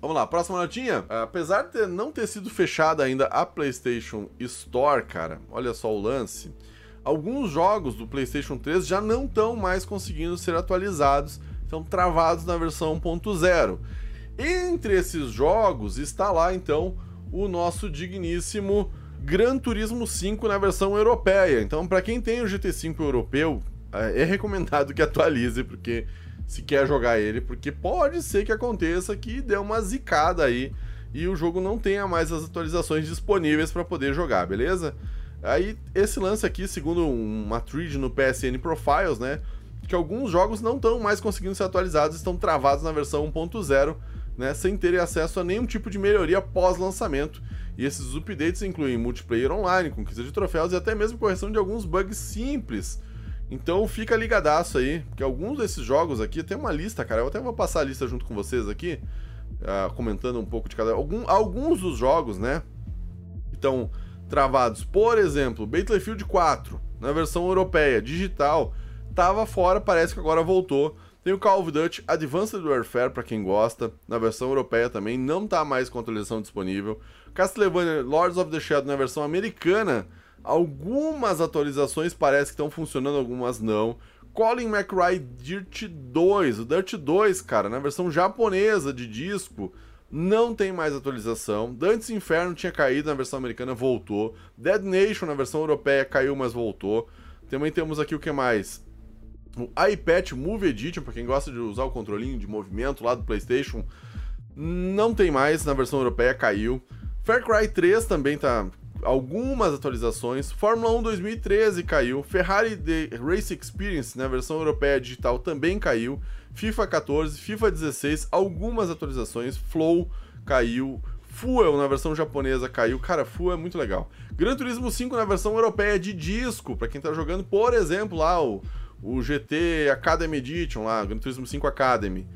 Vamos lá, próxima notinha. Apesar de não ter sido fechada ainda a PlayStation Store, cara, olha só o lance alguns jogos do PlayStation 3 já não estão mais conseguindo ser atualizados, estão travados na versão 1.0. Entre esses jogos está lá então o nosso digníssimo Gran Turismo 5 na versão europeia. Então, para quem tem o GT5 europeu, é, é recomendado que atualize, porque se quer jogar ele, porque pode ser que aconteça que dê uma zicada aí e o jogo não tenha mais as atualizações disponíveis para poder jogar, beleza? Aí, esse lance aqui, segundo uma thread no PSN Profiles, né? Que alguns jogos não estão mais conseguindo ser atualizados, estão travados na versão 1.0, né? Sem terem acesso a nenhum tipo de melhoria pós-lançamento. E esses updates incluem multiplayer online, conquista de troféus e até mesmo correção de alguns bugs simples. Então fica ligadaço aí, que alguns desses jogos aqui, tem uma lista, cara, eu até vou passar a lista junto com vocês aqui, uh, comentando um pouco de cada. Algum, alguns dos jogos, né? Então, travados. Por exemplo, Battlefield 4, na versão europeia, digital, tava fora, parece que agora voltou. Tem o Call of Duty Advanced Warfare para quem gosta, na versão europeia também, não tá mais com atualização disponível. Castlevania Lords of the Shadow na versão americana, algumas atualizações parece que estão funcionando, algumas não. Colin McRae Dirt 2, o Dirt 2, cara, na versão japonesa de disco, não tem mais atualização. Dantes Inferno tinha caído na versão americana, voltou. Dead Nation na versão europeia caiu, mas voltou. Também temos aqui o que mais? O iPad Move Edition, para quem gosta de usar o controlinho de movimento lá do PlayStation, não tem mais na versão europeia, caiu. Far Cry 3 também tá algumas atualizações. Fórmula 1 2013 caiu. Ferrari The Race Experience na versão europeia digital também caiu. FIFA 14, FIFA 16, algumas atualizações, Flow caiu, Fuel na versão japonesa caiu. Cara, Fuel é muito legal. Gran Turismo 5 na versão europeia de disco, para quem tá jogando, por exemplo, lá o, o GT Academy Edition, lá, Gran Turismo 5 Academy.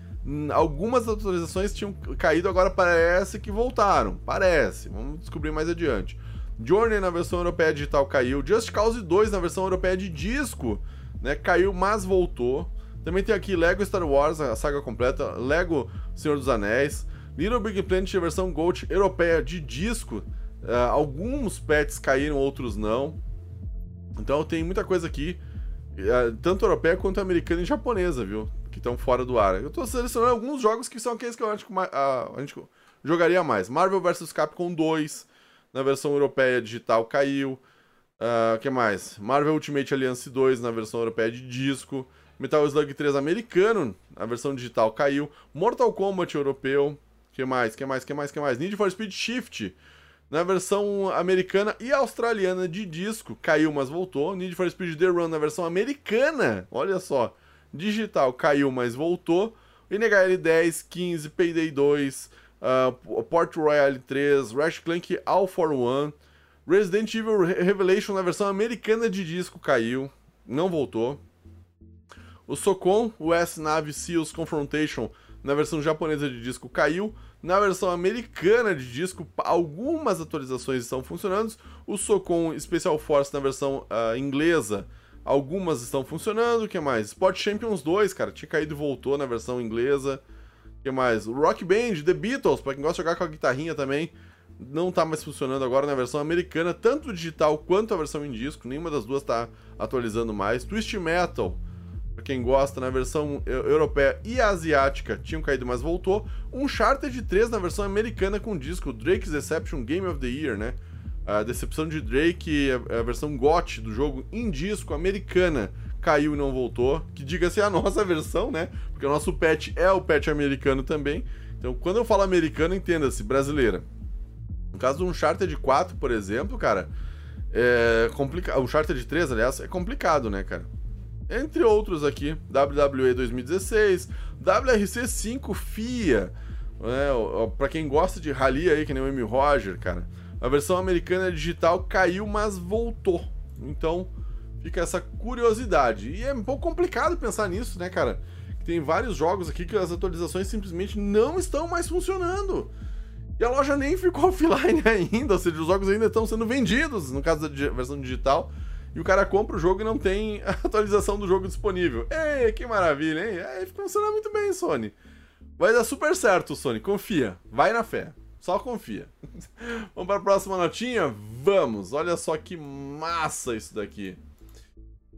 Algumas atualizações tinham caído, agora parece que voltaram. Parece. Vamos descobrir mais adiante. Journey na versão europeia digital caiu. Just Cause 2 na versão europeia de disco, né? Caiu, mas voltou. Também tem aqui Lego Star Wars, a saga completa, Lego Senhor dos Anéis, Little Big Planet versão Gold europeia de disco. Uh, alguns pets caíram, outros não. Então tem muita coisa aqui, uh, tanto europeia quanto americana e japonesa, viu? Que estão fora do ar. Eu tô selecionando alguns jogos que são aqueles que eu acho que uh, a gente jogaria mais. Marvel vs Capcom 2, na versão europeia digital, caiu. O que mais? Marvel Ultimate Alliance 2, na versão europeia de disco. Metal Slug 3 americano, a versão digital caiu. Mortal Kombat europeu. Que mais? Que mais? Que mais? Que mais? Need for Speed Shift na versão americana e australiana de disco caiu, mas voltou. Need for Speed The Run na versão americana, olha só, digital caiu, mas voltou. NHL 10, 15, Payday 2, uh, Port Royale 3, Ratchet Clank All for One, Resident Evil Revelation na versão americana de disco caiu, não voltou. O Socon, o S-Nave Seals Confrontation, na versão japonesa de disco caiu. Na versão americana de disco, algumas atualizações estão funcionando. O Socon Special Force na versão uh, inglesa, algumas estão funcionando. O que mais? Sport Champions 2, cara, tinha caído e voltou na versão inglesa. O que mais? O Rock Band, The Beatles, pra quem gosta de jogar com a guitarrinha também, não tá mais funcionando agora na versão americana, tanto digital quanto a versão em disco. Nenhuma das duas tá atualizando mais. Twist Metal Pra quem gosta, na versão europeia e asiática tinham caído, mas voltou. Um Uncharted 3 na versão americana com disco Drake's Deception Game of the Year, né? A decepção de Drake, a, versão GOT do jogo em disco americana caiu e não voltou. Que diga-se a nossa versão, né? Porque o nosso patch é o patch americano também. Então, quando eu falo americano, entenda-se, brasileira. No caso do Uncharted 4, por exemplo, cara, é complicado. Uncharted 3, aliás, é complicado, né, cara? Entre outros aqui, WWE 2016, WRC5 FIA, né, para quem gosta de rally aí, que nem o M. Roger, cara. A versão americana digital caiu, mas voltou. Então, fica essa curiosidade. E é um pouco complicado pensar nisso, né, cara? Tem vários jogos aqui que as atualizações simplesmente não estão mais funcionando. E a loja nem ficou offline ainda, ou seja, os jogos ainda estão sendo vendidos, no caso da versão digital e o cara compra o jogo e não tem a atualização do jogo disponível. Ei, que maravilha, hein? Aí funciona muito bem, Sony. Vai dar super certo, Sony. Confia. Vai na fé. Só confia. Vamos para a próxima notinha? Vamos! Olha só que massa isso daqui.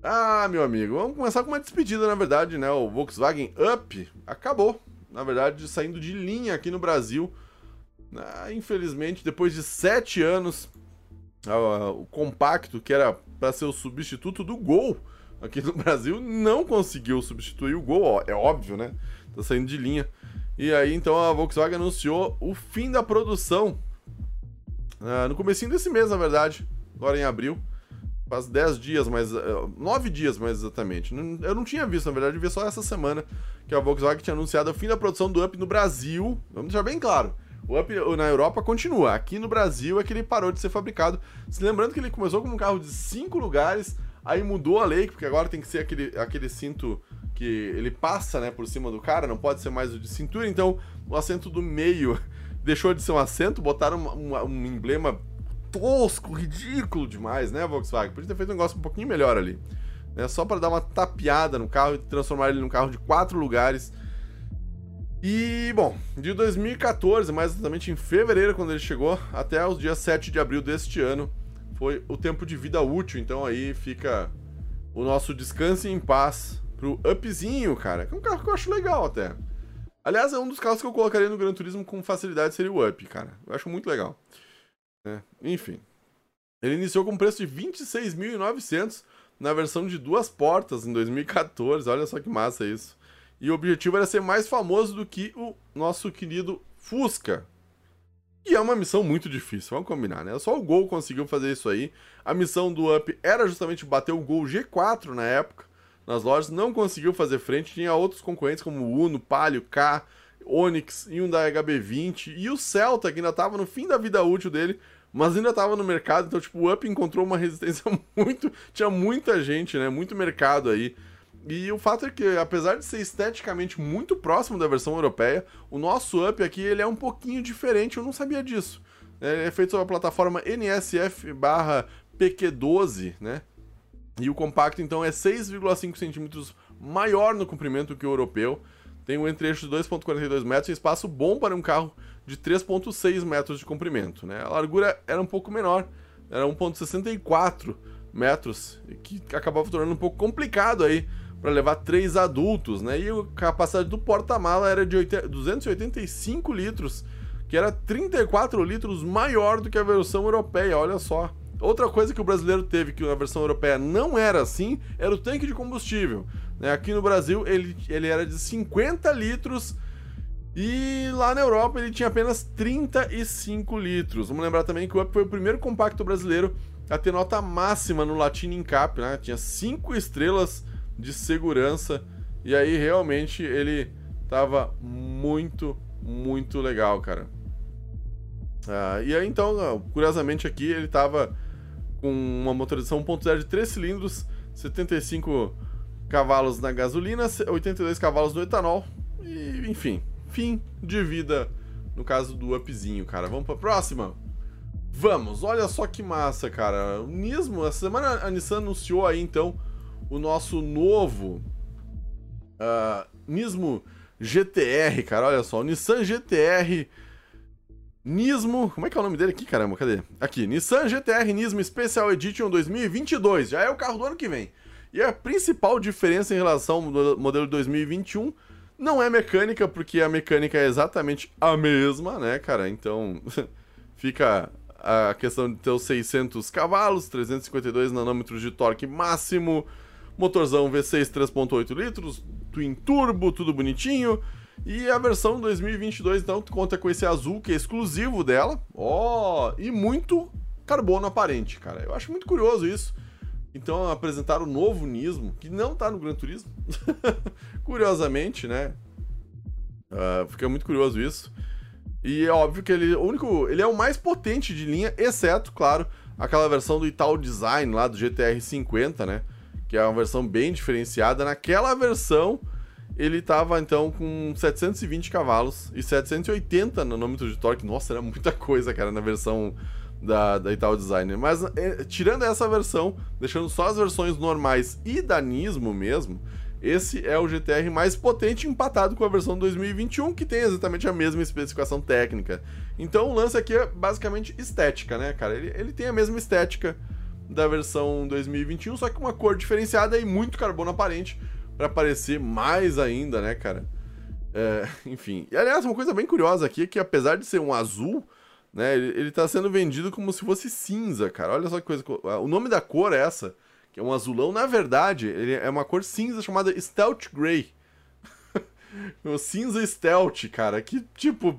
Ah, meu amigo, vamos começar com uma despedida, na verdade, né? O Volkswagen Up acabou, na verdade, saindo de linha aqui no Brasil. Ah, infelizmente, depois de sete anos, o compacto, que era para ser o substituto do Gol aqui no Brasil, não conseguiu substituir o Gol, ó, é óbvio, né? Tá saindo de linha. E aí, então, a Volkswagen anunciou o fim da produção uh, no comecinho desse mês, na verdade, agora em abril. Faz 10 dias, mas. Uh, 9 dias mais exatamente. Eu não tinha visto, na verdade, eu vi só essa semana que a Volkswagen tinha anunciado o fim da produção do Up no Brasil. Vamos deixar bem claro. O Up na Europa continua. Aqui no Brasil é que ele parou de ser fabricado. Se lembrando que ele começou como um carro de cinco lugares, aí mudou a lei, porque agora tem que ser aquele, aquele cinto que ele passa né, por cima do cara, não pode ser mais o de cintura. Então o assento do meio deixou de ser um assento, botaram um, um emblema tosco, ridículo demais, né, Volkswagen? Podia ter feito um negócio um pouquinho melhor ali. Né, só para dar uma tapeada no carro e transformar ele num carro de quatro lugares e, bom, de 2014, mais exatamente em fevereiro, quando ele chegou, até os dias 7 de abril deste ano, foi o tempo de vida útil. Então aí fica o nosso descanso em paz pro Upzinho, cara. Que é um carro que eu acho legal até. Aliás, é um dos carros que eu colocaria no Gran Turismo com facilidade, seria o Up, cara. Eu acho muito legal. É, enfim. Ele iniciou com um preço de 26.900 na versão de duas portas em 2014. Olha só que massa isso. E o objetivo era ser mais famoso do que o nosso querido Fusca. E é uma missão muito difícil, vamos combinar, né? Só o Gol conseguiu fazer isso aí. A missão do Up era justamente bater o Gol G4 na época, nas lojas, não conseguiu fazer frente. Tinha outros concorrentes como o Uno, Palio, K, Onix e um da HB20. E o Celta, que ainda estava no fim da vida útil dele, mas ainda estava no mercado. Então, tipo, o Up encontrou uma resistência muito. Tinha muita gente, né? Muito mercado aí e o fato é que, apesar de ser esteticamente muito próximo da versão europeia, o nosso Up aqui ele é um pouquinho diferente, eu não sabia disso. é feito sobre a plataforma NSF/PQ12, né? E o compacto então é 6,5 centímetros maior no comprimento que o europeu. Tem um entre-eixo de 2,42 metros e espaço bom para um carro de 3,6 metros de comprimento. Né? A largura era um pouco menor, era 1,64 metros, que acabava tornando um pouco complicado aí para levar três adultos, né? E a capacidade do porta-mala era de 285 litros, que era 34 litros maior do que a versão europeia, olha só. Outra coisa que o brasileiro teve que a versão europeia não era assim, era o tanque de combustível. Né? Aqui no Brasil ele, ele era de 50 litros e lá na Europa ele tinha apenas 35 litros. Vamos lembrar também que o Up foi o primeiro compacto brasileiro a ter nota máxima no Latino Incap, né? Tinha 5 estrelas de segurança e aí realmente ele tava muito, muito legal, cara. Ah, e aí então, curiosamente aqui ele tava com uma motorização 1.0 de 3 cilindros, 75 cavalos na gasolina, 82 cavalos no etanol e enfim, fim de vida no caso do upzinho, cara. Vamos pra próxima? Vamos, olha só que massa, cara. O Nismo, essa semana a Nissan anunciou aí então o nosso novo uh, Nismo GTR, cara. Olha só, o Nissan GTR Nismo. Como é que é o nome dele aqui, caramba? Cadê? Aqui, Nissan GTR Nismo Special Edition 2022. Já é o carro do ano que vem. E a principal diferença em relação ao modelo 2021 não é mecânica, porque a mecânica é exatamente a mesma, né, cara? Então fica a questão de ter os 600 cavalos, 352 nanômetros de torque máximo, motorzão V6 3.8 litros, twin turbo, tudo bonitinho. E a versão 2022 então conta com esse azul que é exclusivo dela. Ó, oh, e muito carbono aparente, cara. Eu acho muito curioso isso. Então apresentaram o novo Nismo, que não tá no Gran Turismo. Curiosamente, né? Uh, fica muito curioso isso. E é óbvio que ele, o único, ele é o mais potente de linha, exceto, claro, aquela versão do Ital Design lá do GTR 50, né? Que é uma versão bem diferenciada. Naquela versão, ele tava então com 720 cavalos e 780 nanômetros de torque. Nossa, era muita coisa, cara, na versão da, da Ital Design. Mas é, tirando essa versão, deixando só as versões normais e da Nismo mesmo, esse é o GTR mais potente empatado com a versão 2021, que tem exatamente a mesma especificação técnica. Então o lance aqui é basicamente estética, né, cara? Ele, ele tem a mesma estética da versão 2021, só que uma cor diferenciada e muito carbono aparente para parecer mais ainda, né, cara? É, enfim. E aliás, uma coisa bem curiosa aqui é que apesar de ser um azul, né, ele, ele tá sendo vendido como se fosse cinza, cara. Olha só que coisa. O nome da cor é essa que é um azulão. Na verdade, ele é uma cor cinza chamada Stealth Grey. o cinza Stealth, cara, que tipo.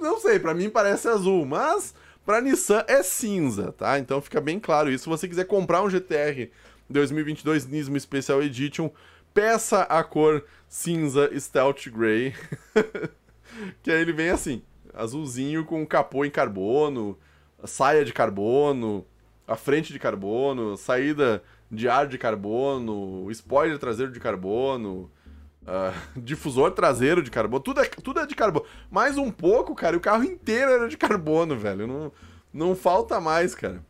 Não sei, para mim parece azul, mas para Nissan é cinza, tá? Então fica bem claro isso. Se você quiser comprar um GTR 2022 Nismo Special Edition, peça a cor cinza Stealth Grey. que aí ele vem assim, azulzinho com capô em carbono, saia de carbono, a frente de carbono, saída de ar de carbono, spoiler traseiro de carbono, uh, difusor traseiro de carbono, tudo é, tudo é de carbono. Mais um pouco, cara, e o carro inteiro era de carbono, velho. Não, não falta mais, cara.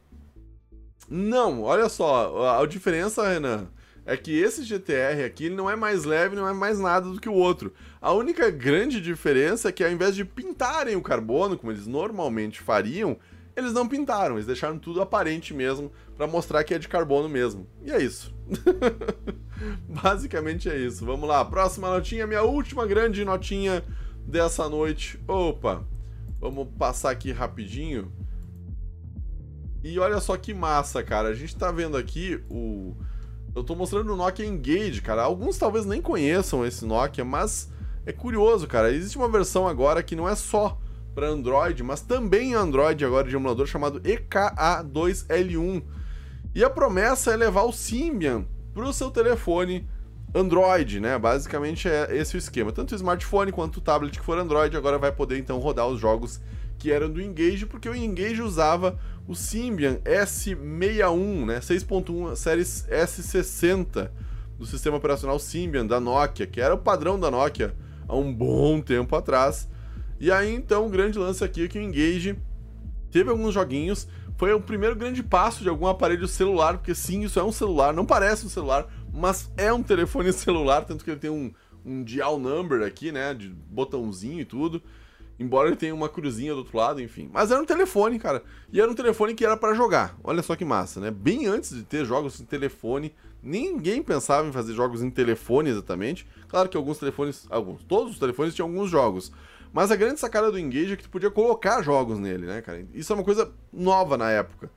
Não, olha só, a, a diferença, Renan, é que esse GTR aqui ele não é mais leve, não é mais nada do que o outro. A única grande diferença é que ao invés de pintarem o carbono, como eles normalmente fariam, eles não pintaram, eles deixaram tudo aparente mesmo para mostrar que é de carbono mesmo. E é isso. Basicamente é isso. Vamos lá, próxima notinha, minha última grande notinha dessa noite. Opa, vamos passar aqui rapidinho. E olha só que massa, cara. A gente tá vendo aqui o. Eu tô mostrando o Nokia Engage, cara. Alguns talvez nem conheçam esse Nokia, mas é curioso, cara. Existe uma versão agora que não é só para Android, mas também Android agora de emulador chamado EKA2L1. E a promessa é levar o Symbian para o seu telefone Android, né? Basicamente é esse o esquema. Tanto o smartphone quanto o tablet que for Android agora vai poder então rodar os jogos que eram do Engage, porque o Engage usava o Symbian S61, né? 6.1 séries S60 do sistema operacional Symbian da Nokia, que era o padrão da Nokia há um bom tempo atrás. E aí, então, o grande lance aqui é que o Engage teve alguns joguinhos, foi o primeiro grande passo de algum aparelho celular, porque sim, isso é um celular, não parece um celular, mas é um telefone celular, tanto que ele tem um, um dial number aqui, né, de botãozinho e tudo. Embora ele tenha uma cruzinha do outro lado, enfim. Mas era um telefone, cara. E era um telefone que era para jogar. Olha só que massa, né? Bem antes de ter jogos em telefone, ninguém pensava em fazer jogos em telefone exatamente. Claro que alguns telefones, alguns, todos os telefones tinham alguns jogos. Mas a grande sacada do Engage é que tu podia colocar jogos nele, né, cara? Isso é uma coisa nova na época.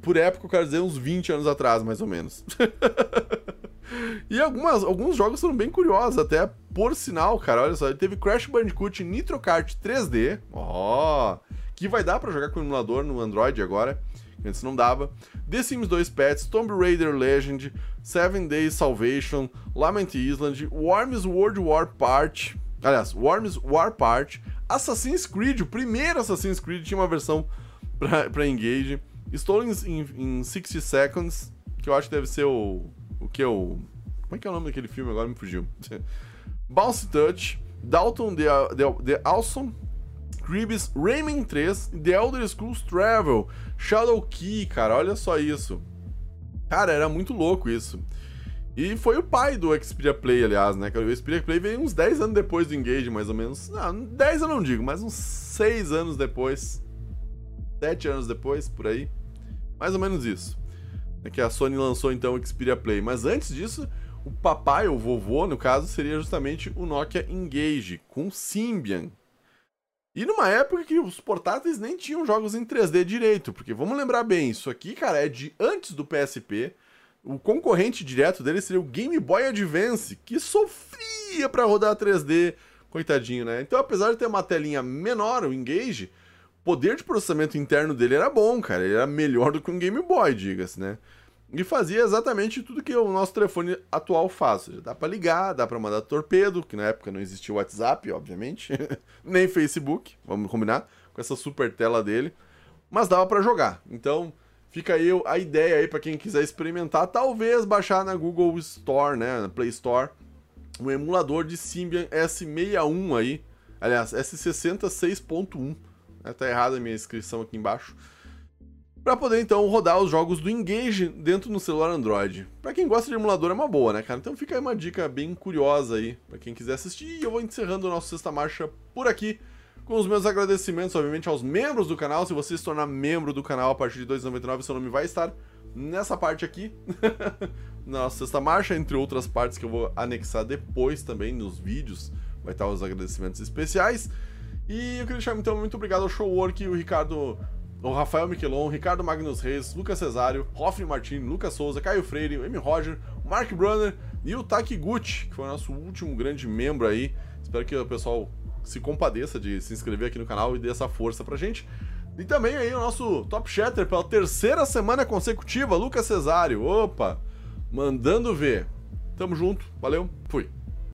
Por época, eu quero dizer uns 20 anos atrás, mais ou menos. e algumas, alguns jogos foram bem curiosos, até por sinal, cara. Olha só, teve Crash Bandicoot Nitro Kart 3D. Ó, que vai dar para jogar com o emulador no Android agora. Antes não dava. The Sims 2 Pets, Tomb Raider Legend, Seven Days Salvation, Lament Island, Worms World War Part. Aliás, Worms War Part, Assassin's Creed, o primeiro Assassin's Creed tinha uma versão para Engage. Stolen in, in 60 Seconds, que eu acho que deve ser o. O que é o. Como é que é o nome daquele filme? Agora me fugiu. Bounce Touch, Dalton the, the, the Awesome, Cribs, Rayman 3, The Elder Scrolls Travel, Shadow Key, cara, olha só isso. Cara, era muito louco isso. E foi o pai do Xperia Play, aliás, né? O Xperia Play veio uns 10 anos depois do Engage, mais ou menos. Não, 10 eu não digo, mas uns 6 anos depois. 7 anos depois, por aí. Mais ou menos isso. É que a Sony lançou então o Xperia Play. Mas antes disso, o papai, o vovô, no caso, seria justamente o Nokia Engage, com Symbian. E numa época que os portáteis nem tinham jogos em 3D direito, porque vamos lembrar bem, isso aqui, cara, é de antes do PSP. O concorrente direto dele seria o Game Boy Advance, que sofria para rodar 3D, coitadinho, né? Então, apesar de ter uma telinha menor, o Engage, poder de processamento interno dele era bom, cara. Ele era melhor do que um Game Boy, diga-se, né? E fazia exatamente tudo que o nosso telefone atual faz. Dá para ligar, dá para mandar torpedo, que na época não existia o WhatsApp, obviamente, nem Facebook, vamos combinar, com essa super tela dele, mas dava para jogar. Então, fica aí a ideia aí para quem quiser experimentar, talvez baixar na Google Store, né, na Play Store, um emulador de Symbian S61 aí, aliás, S60 6.1 Né? Tá errada a minha inscrição aqui embaixo. Para poder então rodar os jogos do Engage dentro no celular Android. Para quem gosta de emulador é uma boa, né, cara? Então fica aí uma dica bem curiosa aí para quem quiser assistir. E eu vou encerrando o nosso Sexta Marcha por aqui com os meus agradecimentos, obviamente, aos membros do canal. Se você se tornar membro do canal a partir de 2,99, seu nome vai estar nessa parte aqui, na Sexta Marcha, entre outras partes que eu vou anexar depois também nos vídeos. Vai estar os agradecimentos especiais. E eu queria deixar então muito obrigado ao Showwork, o Ricardo, o Rafael Miquelon, Ricardo Magnus Reis, Lucas Cesário, Hoffman Martins, Lucas Souza, Caio Freire, M. Roger, Mark Brunner e o Taki Gucci, que foi o nosso último grande membro aí. Espero que o pessoal se compadeça de se inscrever aqui no canal e dê essa força pra gente. E também aí o nosso Top Shatter pela terceira semana consecutiva, Lucas Cesário. Opa! Mandando ver. Tamo junto, valeu, fui.